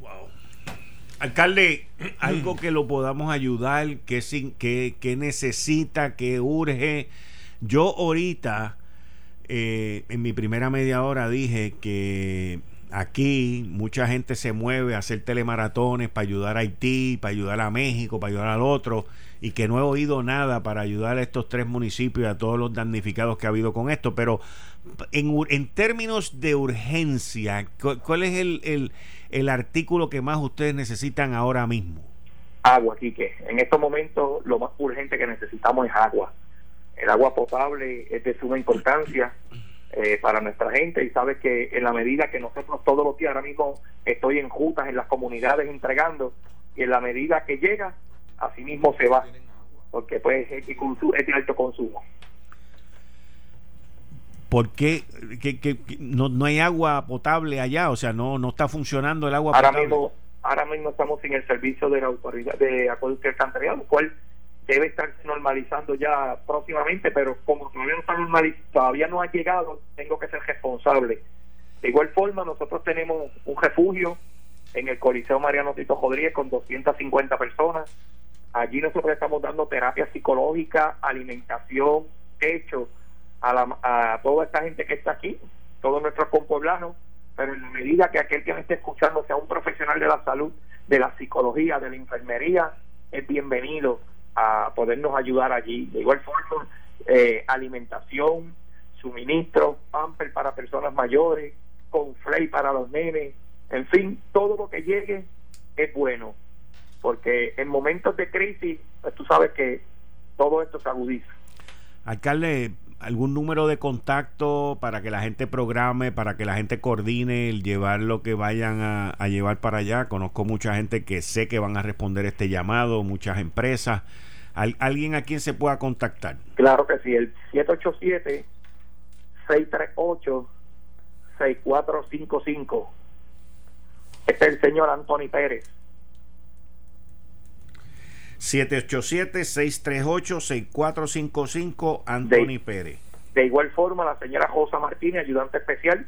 Wow. Alcalde, algo que lo podamos ayudar, que, que, que necesita, que urge. Yo ahorita, eh, en mi primera media hora, dije que aquí mucha gente se mueve a hacer telemaratones para ayudar a Haití, para ayudar a México, para ayudar al otro, y que no he oído nada para ayudar a estos tres municipios y a todos los damnificados que ha habido con esto. Pero en, en términos de urgencia, ¿cuál es el el artículo que más ustedes necesitan ahora mismo? Agua, Quique. En estos momentos lo más urgente que necesitamos es agua. El agua potable es de suma importancia eh, para nuestra gente y sabes que en la medida que nosotros todos los días, ahora mismo estoy en juntas en las comunidades entregando y en la medida que llega, así mismo se va, porque pues es de alto consumo. ¿Por qué, no, no, hay agua potable allá? O sea, no, no está funcionando el agua ahora potable. Mismo, ahora mismo estamos sin el servicio de la autoridad de acueducto alcantarillado, lo cual debe estar normalizando ya próximamente, pero como todavía no está normalizado, todavía no ha llegado, tengo que ser responsable. De igual forma, nosotros tenemos un refugio en el Coliseo Mariano Tito Rodríguez con 250 personas. Allí nosotros estamos dando terapia psicológica, alimentación, techo a, toda esta gente que está aquí, todos nuestros compueblanos, pero en la medida que aquel que me esté escuchando sea un profesional de la salud, de la psicología, de la enfermería, es bienvenido a podernos ayudar allí. De igual forma, eh, alimentación, suministro, pamper para personas mayores, con flay para los nenes, en fin, todo lo que llegue es bueno, porque en momentos de crisis, pues tú sabes que todo esto se agudiza. Alcalde, algún número de contacto para que la gente programe, para que la gente coordine el llevar lo que vayan a, llevar para allá. Conozco mucha gente que sé que van a responder este llamado, muchas empresas. ¿Alguien a quien se pueda contactar? Claro que sí, el 787-638-6455. Este es el señor Anthony Pérez. 787-638-6455, Anthony Pérez. De igual forma, la señora Josa Martínez, ayudante especial,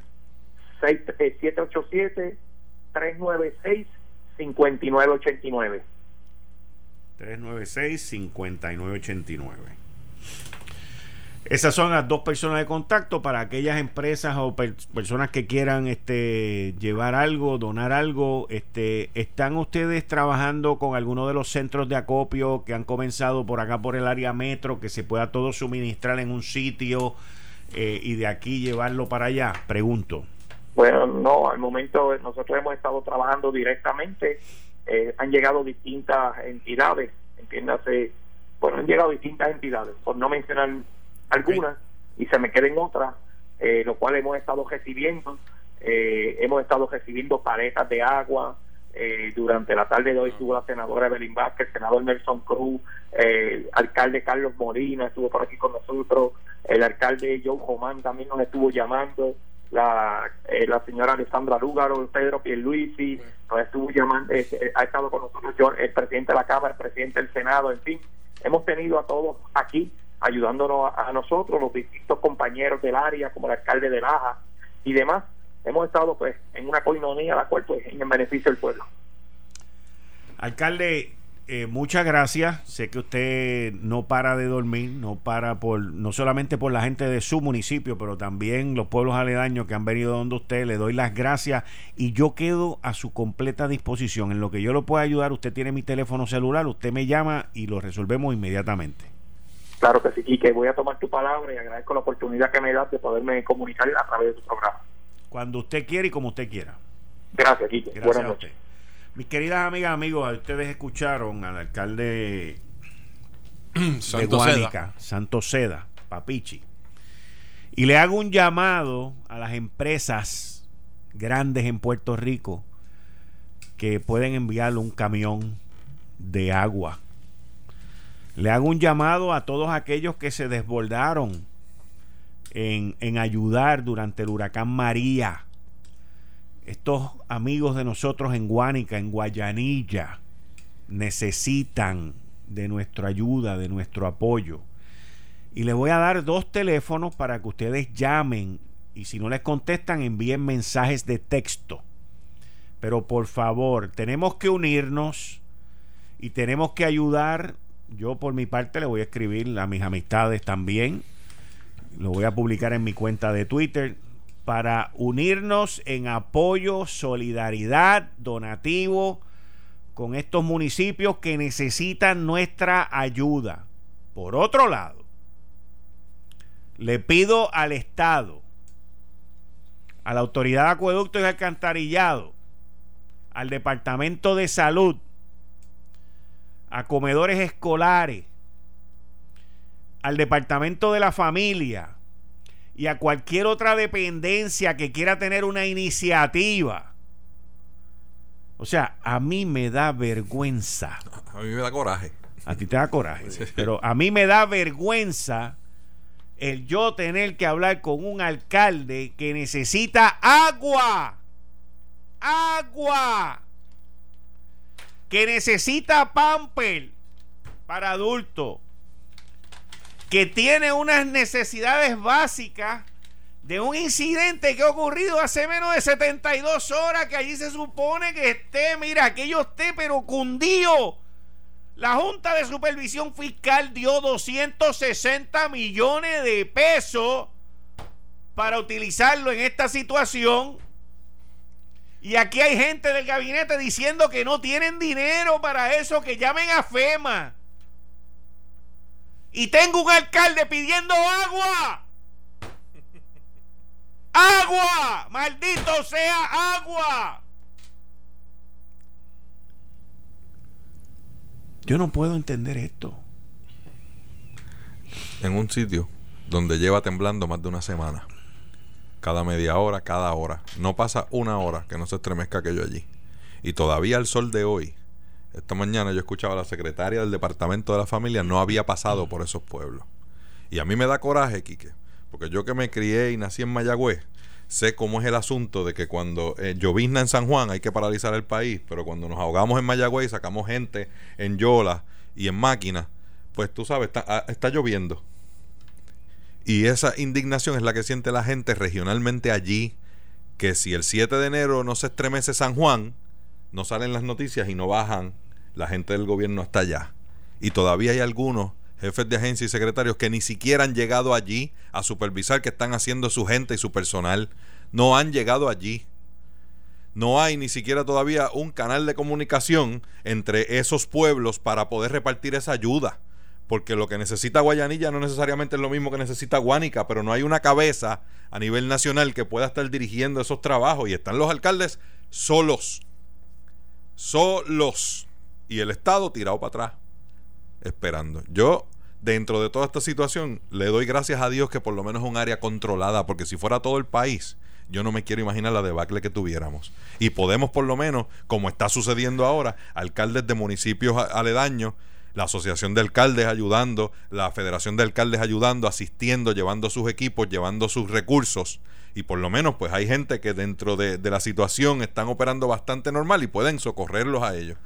787-396-5989. 396-5989. Esas son las dos personas de contacto para aquellas empresas o personas que quieran este, llevar algo, donar algo. Este, ¿Están ustedes trabajando con alguno de los centros de acopio que han comenzado por acá, por el área metro, que se pueda todo suministrar en un sitio eh, y de aquí llevarlo para allá? Pregunto. Bueno, no, al momento nosotros hemos estado trabajando directamente. Eh, han llegado distintas entidades, entiéndase, bueno, han llegado distintas entidades, por no mencionar algunas y se me queden otras, eh, lo cual hemos estado recibiendo. Eh, hemos estado recibiendo paletas de agua. Eh, durante la tarde de hoy estuvo la senadora Evelyn Vázquez, el senador Nelson Cruz, el alcalde Carlos Molina estuvo por aquí con nosotros, el alcalde Joe Román también nos estuvo llamando, la, la señora Alessandra Lúgaro, Pedro Pierluisi, nos estuvo llamando, ha estado con nosotros el presidente de la Cámara, el presidente del Senado, en fin, hemos tenido a todos aquí ayudándonos a, nosotros, los distintos compañeros del área, como el alcalde de Laja y demás. Hemos estado pues en una coinonía, la cual pues en beneficio del pueblo. Alcalde, eh, muchas gracias. Sé que usted no para de dormir, no para por no solamente por la gente de su municipio, pero también los pueblos aledaños que han venido donde usted. Le doy las gracias y yo quedo a su completa disposición. En lo que yo lo pueda ayudar, usted tiene mi teléfono celular, usted me llama y lo resolvemos inmediatamente. Claro que sí, que voy a tomar tu palabra y agradezco la oportunidad que me das de poderme comunicar a través de tu programa. Cuando usted quiera y como usted quiera. Gracias, Quique. Buenas noches. Mis queridas amigas, amigos, ustedes escucharon al alcalde de Guánica, Santo Seda, Papichi. Y le hago un llamado a las empresas grandes en Puerto Rico que pueden enviarle un camión de agua le hago un llamado a todos aquellos que se desbordaron en, en ayudar durante el huracán María. Estos amigos de nosotros en Guánica, en Guayanilla, necesitan de nuestra ayuda, de nuestro apoyo. Y les voy a dar dos teléfonos para que ustedes llamen y si no les contestan envíen mensajes de texto Pero por favor, tenemos que unirnos y tenemos que ayudar. Yo por mi parte le voy a escribir a mis amistades también. Lo voy a publicar en mi cuenta de Twitter para unirnos en apoyo, solidaridad, donativo con estos municipios que necesitan nuestra ayuda. Por otro lado, le pido al Estado, a la Autoridad de Acueducto y Alcantarillado, al Departamento de Salud, a comedores escolares, al Departamento de la Familia y a cualquier otra dependencia que quiera tener una iniciativa. O sea, a mí me da vergüenza. A mí me da coraje. A ti te da coraje. Pero a mí me da vergüenza el yo tener que hablar con un alcalde que necesita agua agua, que necesita pamper para adultos, que tiene unas necesidades básicas de un incidente que ha ocurrido hace menos de 72 horas, que allí se supone que esté, mira, aquello esté pero cundido. La Junta de Supervisión Fiscal dio 260 millones de pesos para utilizarlo en esta situación y aquí hay gente del gabinete diciendo que no tienen dinero para eso, que llamen a FEMA. Y tengo un alcalde pidiendo agua. ¡Agua! ¡Maldito sea agua! Yo no puedo entender esto. En un sitio donde lleva temblando más de una semana cada media hora, cada hora. No pasa una hora que no se estremezca aquello allí. Y todavía el sol de hoy, esta mañana yo escuchaba a la secretaria del Departamento de la Familia, no había pasado por esos pueblos. Y a mí me da coraje, Quique, porque yo que me crié y nací en Mayagüez, sé cómo es el asunto de que cuando eh, llovizna en San Juan hay que paralizar el país, pero cuando nos ahogamos en Mayagüez y sacamos gente en Yola y en máquinas, pues tú sabes, está, ah, está lloviendo y esa indignación es la que siente la gente regionalmente allí, que si el 7 de enero no se estremece San Juan, no salen las noticias y no bajan la gente del gobierno hasta allá. Y todavía hay algunos jefes de agencia y secretarios que ni siquiera han llegado allí a supervisar qué están haciendo su gente y su personal. No han llegado allí. No hay ni siquiera todavía un canal de comunicación entre esos pueblos para poder repartir esa ayuda porque lo que necesita Guayanilla no necesariamente es lo mismo que necesita Guánica, pero no hay una cabeza a nivel nacional que pueda estar dirigiendo esos trabajos y están los alcaldes solos, solos, y el Estado tirado para atrás, esperando. Yo, dentro de toda esta situación, le doy gracias a Dios que por lo menos es un área controlada, porque si fuera todo el país, yo no me quiero imaginar la debacle que tuviéramos. Y podemos por lo menos, como está sucediendo ahora, alcaldes de municipios aledaños, la Asociación de Alcaldes ayudando, la Federación de Alcaldes ayudando, asistiendo, llevando sus equipos, llevando sus recursos. Y por lo menos pues hay gente que dentro de, la situación están operando bastante normal y pueden socorrerlos a ellos.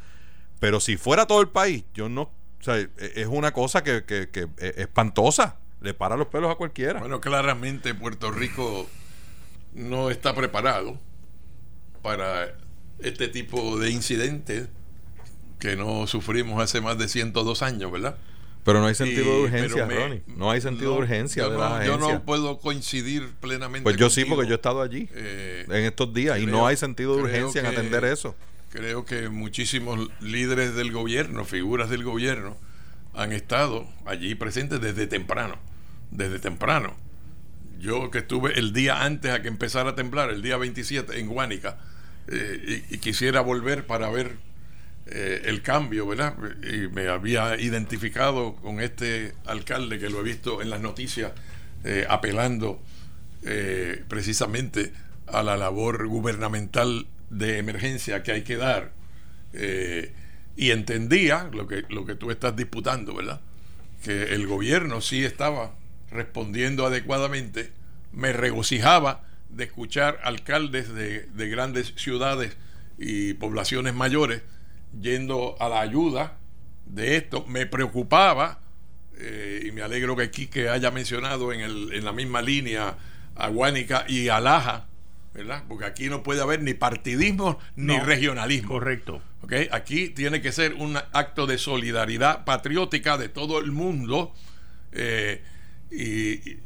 Pero si fuera todo el país, yo no... O sea, e, es una cosa que, que, que es espantosa. Le para los pelos a cualquiera. Bueno, claramente Puerto Rico no está preparado para este tipo de incidentes que no sufrimos hace más de 102 años, ¿verdad? Pero no hay sentido de urgencia, Ronnie. No hay sentido de urgencia yo de no, Yo no puedo coincidir plenamente. Pues yo sí, porque yo he estado allí eh, en estos días y no hay sentido de urgencia en atender eso. Creo que muchísimos líderes del gobierno, figuras del gobierno, han estado allí presentes desde temprano. Desde temprano. Yo que estuve el día antes a que empezara a temblar, el día 27 en Guánica, eh, y quisiera volver para ver eh, el cambio, ¿verdad? Y me había identificado con este alcalde que lo he visto en las noticias eh, apelando precisamente a la labor gubernamental de emergencia que hay que dar. y entendía lo que, lo que tú estás disputando, ¿verdad? Que el gobierno sí estaba respondiendo adecuadamente. Me regocijaba de escuchar alcaldes de, de grandes ciudades y poblaciones mayores yendo a la ayuda de esto. Me preocupaba, eh, y me alegro que Quique haya mencionado en, el, en la misma línea a Guánica y a Laja, ¿verdad? Porque aquí no puede haber ni partidismo ni regionalismo. Correcto. ¿okay? Aquí tiene que ser un acto de solidaridad patriótica de todo el mundo. Eh, y,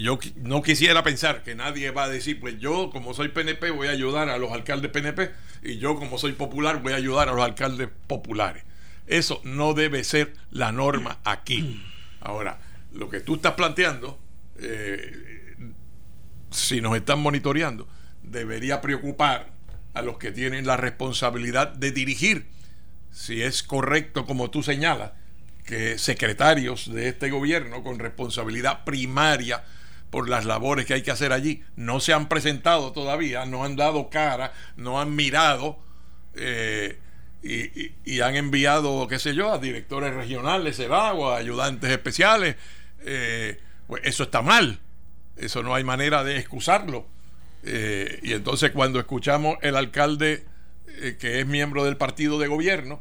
yo no quisiera pensar que nadie va a decir, pues yo como soy PNP voy a ayudar a los alcaldes PNP y yo como soy popular voy a ayudar a los alcaldes populares. Eso no debe ser la norma aquí. Ahora, lo que tú estás planteando, eh, si nos están monitoreando, debería preocupar a los que tienen la responsabilidad de dirigir, si es correcto como tú señalas, que secretarios de este gobierno con responsabilidad primaria por las labores que hay que hacer allí no se han presentado todavía, no han dado cara, no han mirado eh, y, han enviado, qué sé yo, a directores regionales, o a ayudantes especiales. Eh, pues eso está mal, eso no hay manera de excusarlo. Eh, y entonces cuando escuchamos el alcalde eh, que es miembro del partido de gobierno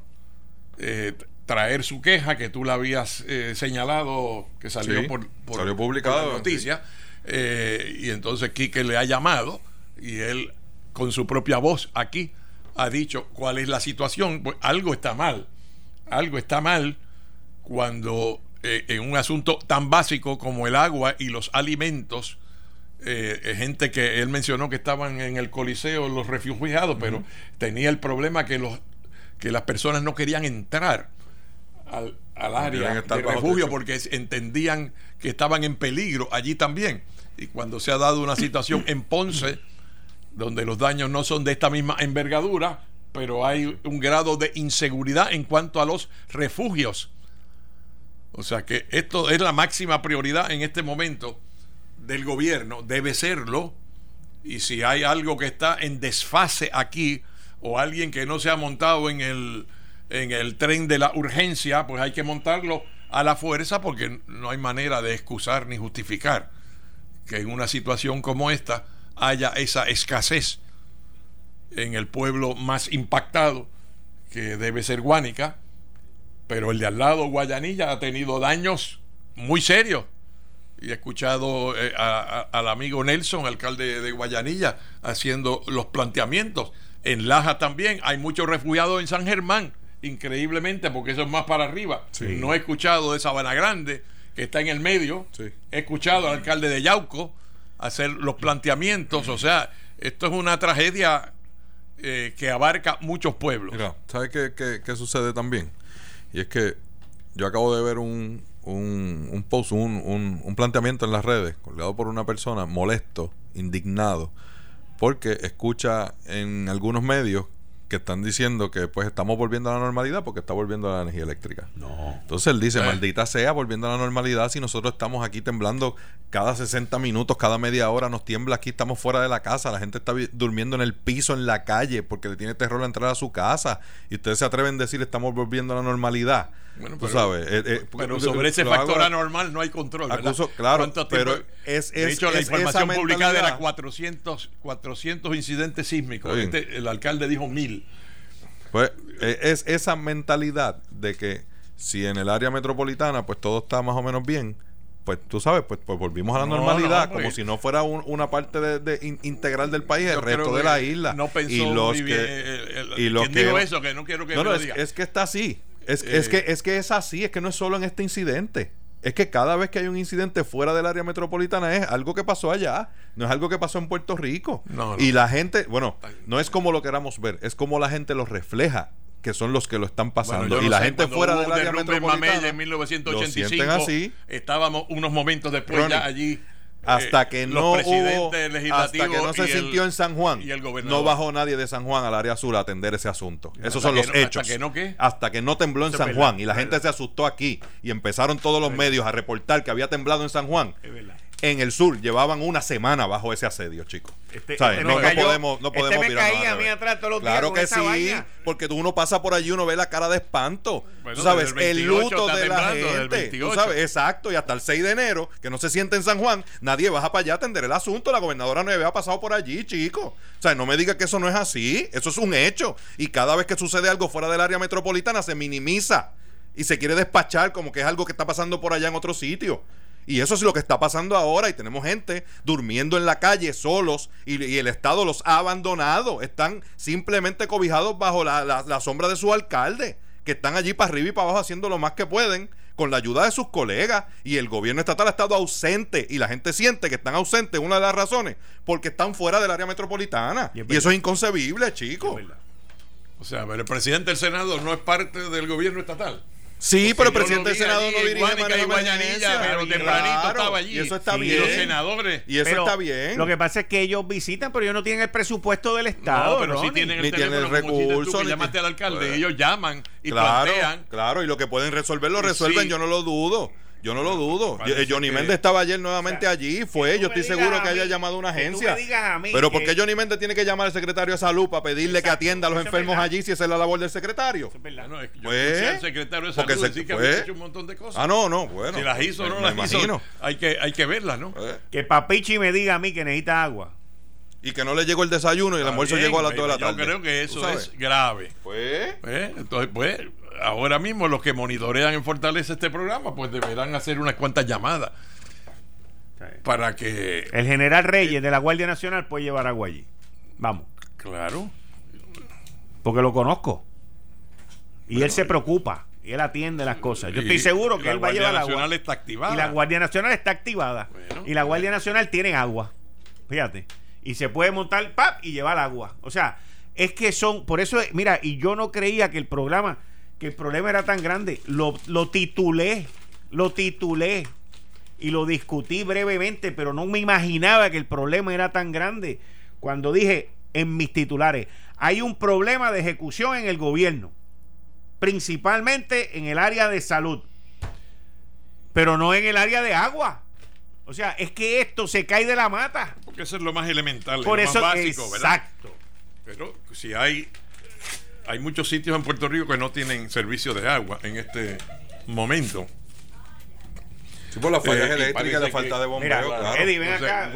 eh, traer su queja que tú la habías señalado que salió por, por, salió publicado la noticia y entonces Quique le ha llamado y él con su propia voz aquí ha dicho cuál es la situación. Pues algo está mal algo está mal cuando en un asunto tan básico como el agua y los alimentos eh, eh, gente que él mencionó que estaban en el Coliseo los refugiados, pero tenía el problema que los que las personas no querían entrar al, área de refugio porque entendían que estaban en peligro allí también. Y cuando se ha dado una situación en Ponce, donde los daños no son de esta misma envergadura, pero hay un grado de inseguridad en cuanto a los refugios. O sea que esto es la máxima prioridad en este momento del gobierno debe serlo. Y si hay algo que está en desfase aquí o alguien que no se ha montado en el, en el tren de la urgencia, pues hay que montarlo a la fuerza porque no hay manera de excusar ni justificar que en una situación como esta haya esa escasez en el pueblo más impactado que debe ser Guánica, pero el de al lado, Guayanilla, ha tenido daños muy serios y he escuchado eh, al amigo Nelson, alcalde de Guayanilla, haciendo los planteamientos. En Laja también hay muchos refugiados en San Germán, increíblemente, porque eso es más para arriba. No he escuchado de Sabana Grande, que está en el medio. He escuchado al alcalde de Yauco hacer los planteamientos. O sea, esto es una tragedia eh, que abarca muchos pueblos. Mira, ¿sabes qué, qué sucede también? Y es que yo acabo de ver un, un, un post, un, un, planteamiento en las redes, colgado por una persona molesto, indignado, porque escucha en algunos medios que están diciendo que pues estamos volviendo a la normalidad porque está volviendo a la energía eléctrica. No. Entonces él dice, eh. maldita sea, volviendo a la normalidad si nosotros estamos aquí temblando cada 60 minutos, cada media hora nos tiembla aquí, estamos fuera de la casa, la gente está durmiendo en el piso, en la calle, porque le tiene terror a entrar a su casa y ustedes se atreven a decir estamos volviendo a la normalidad. Bueno, pero, sabes, eh, eh, pero sobre ese factor anormal no hay control. claro, pero es, de hecho, la información publicada era 400, 400 incidentes sísmicos. Este, el alcalde dijo mil. Pues eh, es esa mentalidad de que si en el área metropolitana pues todo está más o menos bien, pues tú sabes, pues, pues volvimos a la normalidad, como pues. si no fuera una parte de, integral del país, el resto de la isla. No pensó y los que, y los que, eso, que no quiero que no, es, que está así. Es, es, que, es que es así, es que no es solo en este incidente. Es que cada vez que hay un incidente fuera del área metropolitana es algo que pasó allá, no es algo que pasó en Puerto Rico. Y la gente, bueno, no es como lo queramos ver, es como la gente lo refleja que son los que lo están pasando. y la gente fuera del área metropolitana en 1985 así. estábamos unos momentos después ya allí hasta que no hubo, hasta que no se sintió en San Juan no bajó nadie de San Juan al área sur a atender ese asunto. Esos son los hechos hasta que no qué hasta que no tembló en San Juan y la gente se asustó aquí y empezaron todos los medios a reportar que había temblado en San Juan en el sur llevaban una semana bajo ese asedio, chicos. Este, este no, podemos, no podemos este me caía a mí atrás todos los Claro que sí, porque uno pasa por allí y uno ve la cara de espanto. tú sabes, el luto de la gente. Tú sabes, exacto, y hasta el 6 de enero, que no se siente en San Juan, nadie baja para allá a atender el asunto. La gobernadora no había pasado por allí, chicos. O sea, no me diga que eso no es así. Eso es un hecho. Y cada vez que sucede algo fuera del área metropolitana se minimiza y se quiere despachar como que es algo que está pasando por allá en otro sitio. Y eso es lo que está pasando ahora y tenemos gente durmiendo en la calle solos y, el Estado los ha abandonado. Están simplemente cobijados bajo la, la sombra de su alcalde, que están allí para arriba y para abajo haciendo lo más que pueden con la ayuda de sus colegas y el gobierno estatal ha estado ausente y la gente siente que están ausentes, una de las razones, porque están fuera del área metropolitana. Y, eso es inconcebible, chicos. O sea, pero el presidente del Senado no es parte del gobierno estatal. Sí, pero el presidente del Senado no dirige Guánica y Guayanilla, pero tempranito estaba allí. Y eso está bien. Y los senadores. Y eso está bien. Lo que pasa es que ellos visitan, pero ellos no tienen el presupuesto del Estado. No, pero sí tienen el, ni tienen el recurso. llamaste al alcalde, pues, ellos llaman y plantean. Claro, y lo que pueden resolver lo resuelven, yo no lo dudo. Yo no lo dudo. Johnny Méndez estaba ayer nuevamente allí. Fue. Yo estoy seguro que haya llamado a una agencia. Pero ¿por qué Johnny Méndez tiene que llamar al secretario de salud para pedirle que atienda a los enfermos allí si esa es la labor del secretario? Es verdad. No, es que yo pues, al secretario de salud decir que había hecho un montón de cosas. Ah, no, no. Bueno. Si las hizo o no las imagino. hizo. Hay que, hay que verlas, ¿no? Eh. Que Papichi me diga a mí que necesita agua. Y que no le llegó el desayuno y el almuerzo llegó a las 2 de la tarde. Yo creo que eso es grave. Pues. pues entonces, pues ahora mismo los que monitorean en Fortaleza este programa, pues deberán hacer unas cuantas llamadas para que el general Reyes de la Guardia Nacional puede llevar agua allí. Vamos. Claro. Porque lo conozco. Y él se preocupa. Y él atiende las cosas. Yo estoy seguro que él va a llevar agua. La Guardia Nacional está activada. Y la Guardia Nacional está activada. y la Guardia Nacional tiene agua. Fíjate. Y se puede montar ¡pap! y llevar agua. O sea, es que son. Por eso, mira, y yo no creía que el programa que el problema era tan grande. Lo, titulé, lo titulé y lo discutí brevemente, pero no me imaginaba que el problema era tan grande. Cuando dije en mis titulares, hay un problema de ejecución en el gobierno, principalmente en el área de salud, pero no en el área de agua. O sea, es que esto se cae de la mata. Porque eso es lo más elemental, Por lo eso, más básico, exacto. Pero si hay hay muchos sitios en Puerto Rico que no tienen servicio de agua en este momento. Sí, por las fallas eh, eléctricas, la falta de bombeo, claro. Eddie, ven acá.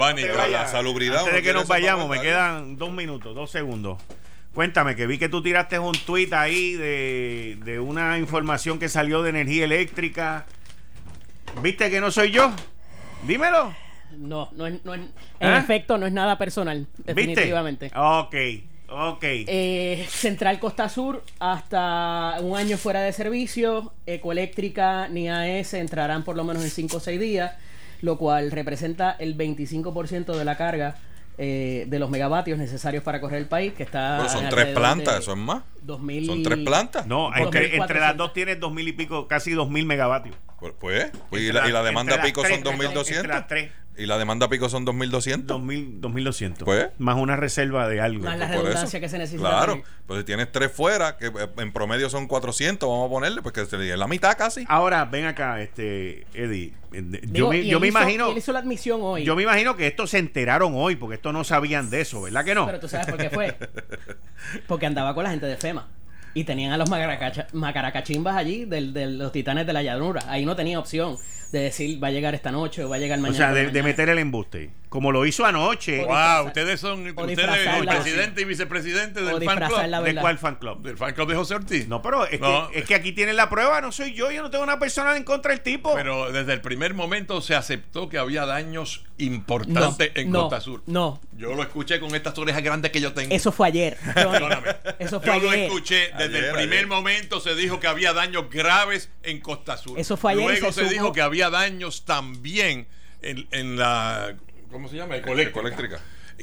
la, salubridad. Antes de que nos vayamos, me quedan dos minutos, dos segundos. Cuéntame, que vi que tú tiraste un tuit ahí de, de una información que salió de energía eléctrica. ¿Viste que no soy yo? Dímelo. No, no, es, no en ¿Eh? efecto no es nada personal, definitivamente. ¿Viste? Ok. Ok. Eh, Central Costa Sur, hasta un año fuera de servicio. Ecoeléctrica ni AES entrarán por lo menos en 5 o 6 días, lo cual representa el 25% de la carga eh, de los megavatios necesarios para correr el país, que está... Pero son tres plantas, eso es más. 2000, son tres plantas. No, entre, entre, las dos tienes dos mil y pico, casi dos mil megavatios. Pues, pues, y, la, y, la, demanda pico son 2.200. ¿Y la demanda pico son 2.200? 2.200. Pues. Más una reserva de algo. Más la redundancia que se necesita. Claro. Pues si tienes tres fuera, que eh, en promedio son 400, vamos a ponerle, pues que es la mitad casi. Ahora, ven acá, este Eddie. Yo, me, yo me imagino. Él hizo la admisión hoy. Yo me imagino que estos se enteraron hoy, porque estos no sabían de eso, ¿verdad que no? Pero tú sabes por qué fue. porque andaba con la gente de FEMA. Y tenían a los macaracachimbas allí de los titanes de la llanura. Ahí no tenía opción de decir va a llegar esta noche o va a llegar mañana. O sea, de, meter el embuste. Como lo hizo anoche. wow, ustedes son ustedes el presidente y vicepresidente del fan club. ¿De cuál fan club? Del fan club de José Ortiz. No, pero es, Que, es que aquí tienen la prueba, no soy yo, yo no tengo una persona en contra del tipo. Pero desde el primer momento se aceptó que había daños importantes en Costa Sur. No. Yo lo escuché con estas orejas grandes que yo tengo. Eso fue ayer. Perdóname. Eso fue yo lo escuché desde el primer momento se dijo que había daños graves en Costa Sur. Eso fue ayer. Luego se, dijo que había daños también en, en la ¿cómo se llama? Ecoeléctrica.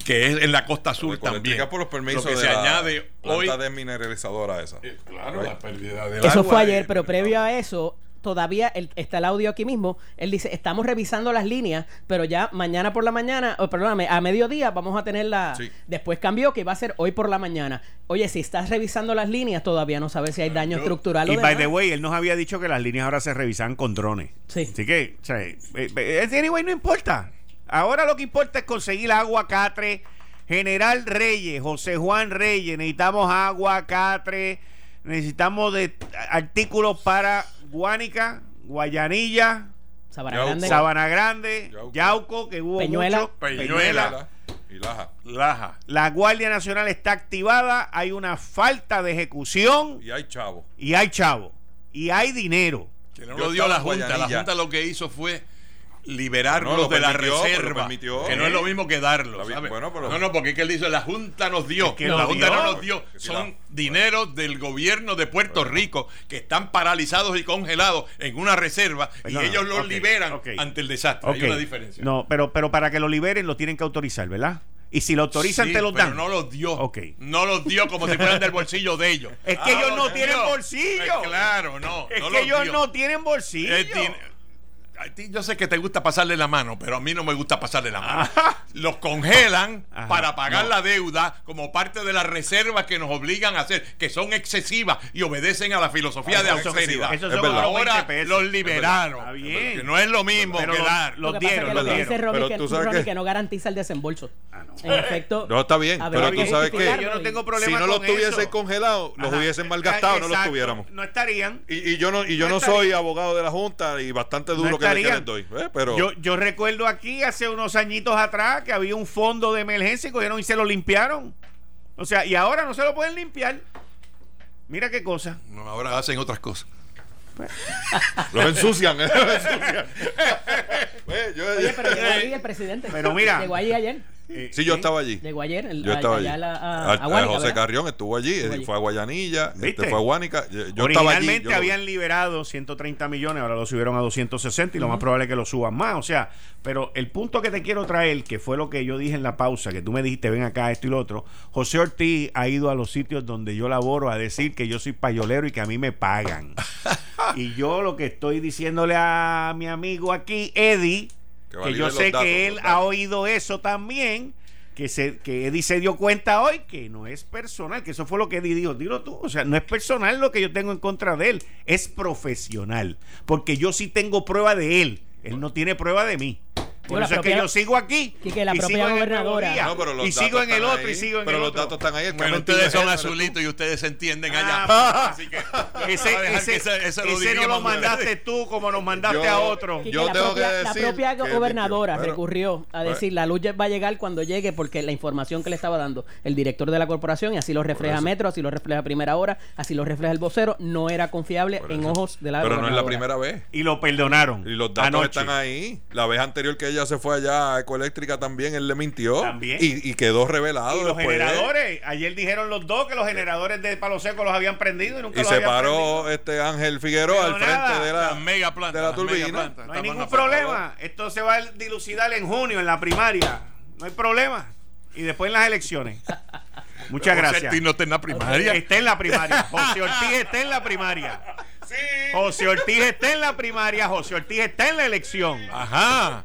Que es en la costa sur también. por los permisos que de se la añade planta desmineralizadora esa. Eh, claro, la pérdida de Eso fue ayer, pero previo a eso, todavía está el audio aquí mismo. Él dice, estamos revisando las líneas, pero ya mañana por la mañana, o perdóname, a mediodía vamos a tener la... Después cambió que va a ser hoy por la mañana. Oye, si estás revisando las líneas, todavía no sabes si hay daño estructural y o Y by the way, él nos había dicho que las líneas ahora se revisan con drones. Sí. Así que, o sea, eh, eh, anyway, no importa. Ahora lo que importa es conseguir agua catre. General Reyes, José Juan Reyes, necesitamos agua catre, necesitamos de artículos para Guánica, Guayanilla, Sabana Grande, Yauco, que hubo Peñuela, Peñuela, y Laja. Laja. La Guardia Nacional está activada, hay una falta de ejecución. Y hay chavo. Y hay chavo. Y hay dinero. Que no lo dio la Junta. La Junta lo que hizo fue liberarlos de la reserva. Que no es lo mismo que darlos. no, no, porque es que él dice, la Junta nos dio. que la Junta no nos dio. Son dineros del gobierno de Puerto Rico que están paralizados y congelados en una reserva y ellos los liberan ante el desastre. Hay una diferencia. No, pero, pero para que lo liberen lo tienen que autorizar, ¿verdad? Y si lo autorizan, te los dan. Pero no los dio. No los dio como si fueran del bolsillo de ellos. Es que ellos no tienen bolsillo. claro, no. Es que ellos no tienen bolsillo yo sé que te gusta pasarle la mano, pero a mí no me gusta pasarle la mano. Los congelan para pagar la deuda como parte de las reservas que nos obligan a hacer, que son excesivas y obedecen a la filosofía de austeridad. Eso Ahora los liberaron. Que no es lo mismo que dar. Los dieron. Lo que dice pero tú sabes que, no garantiza el desembolso. Ah, en efecto. No, está bien. Pero tú sabes que yo no tengo problema si no los tuviesen congelados, los hubiesen malgastado, no los tuviéramos. No estarían. Y, yo no, y yo no, soy abogado de la Junta y bastante duro que ¿eh? pero... yo, yo recuerdo aquí hace unos añitos atrás que había un fondo de emergencia y cogieron y se lo limpiaron. O sea, y ahora no se lo pueden limpiar. Mira qué cosa. ahora hacen otras cosas. Los ensucian, ¿eh? Oye, pero llegó ahí el presidente. Pero mira. Llegó ahí ayer. Eh, sí, yo estaba allí. Llegó ayer. yo estaba allí. A, José Carrión estuvo allí, fue a Guayanilla, este fue a Guánica. Yo, Originalmente estaba allí, habían liberado 130 millones, ahora lo subieron a 260 y lo más probable es que lo suban más. O sea, pero el punto que te quiero traer, que fue lo que yo dije en la pausa, que tú me dijiste, ven acá, esto y lo otro. José Ortiz ha ido a los sitios donde yo laboro a decir que yo soy payolero y que a mí me pagan. y yo lo que estoy diciéndole a mi amigo aquí, Eddie que, yo sé que él ha oído eso también, que, se, que Eddie se dio cuenta hoy que no es personal, que eso fue lo que Eddie dijo, dilo tú, o sea, no es personal lo que yo tengo en contra de él, es profesional, porque yo sí tengo prueba de él, él no tiene prueba de mí. Por eso es que yo sigo aquí. Y que la propia gobernadora. y sigo en el otro y sigo en el otro. Pero los datos están ahí. Bueno, ustedes son azulitos y ustedes se entienden allá. Ah. así que ese, ese, ese, no lo mandaste tú como nos mandaste a otro. Yo la tengo propia, que decir. La propia gobernadora recurrió a decir la luz va a llegar cuando llegue porque la información que le estaba dando el director de la corporación y así lo refleja Metro, así lo refleja Primera Hora, así lo refleja el vocero, no era confiable en ojos de la Pero no es la primera vez. Y lo perdonaron. Y los datos están ahí. La vez anterior que ella se fue allá a Ecoeléctrica también, él le mintió. También. Y, quedó revelado. Y los generadores, ayer dijeron los dos que los generadores de Palo Seco los habían prendido y nunca y se paró este Ángel Figueroa al frente de la, mega planta, de la turbina. no hay ningún problema. Esto se va a dilucidar en junio, en la primaria. No hay problema. Y después en las elecciones. Muchas gracias. José no está en la primaria. Está en la primaria. José Ortiz está en la primaria. José Ortiz está en la primaria, José Ortiz está en la elección. Ajá.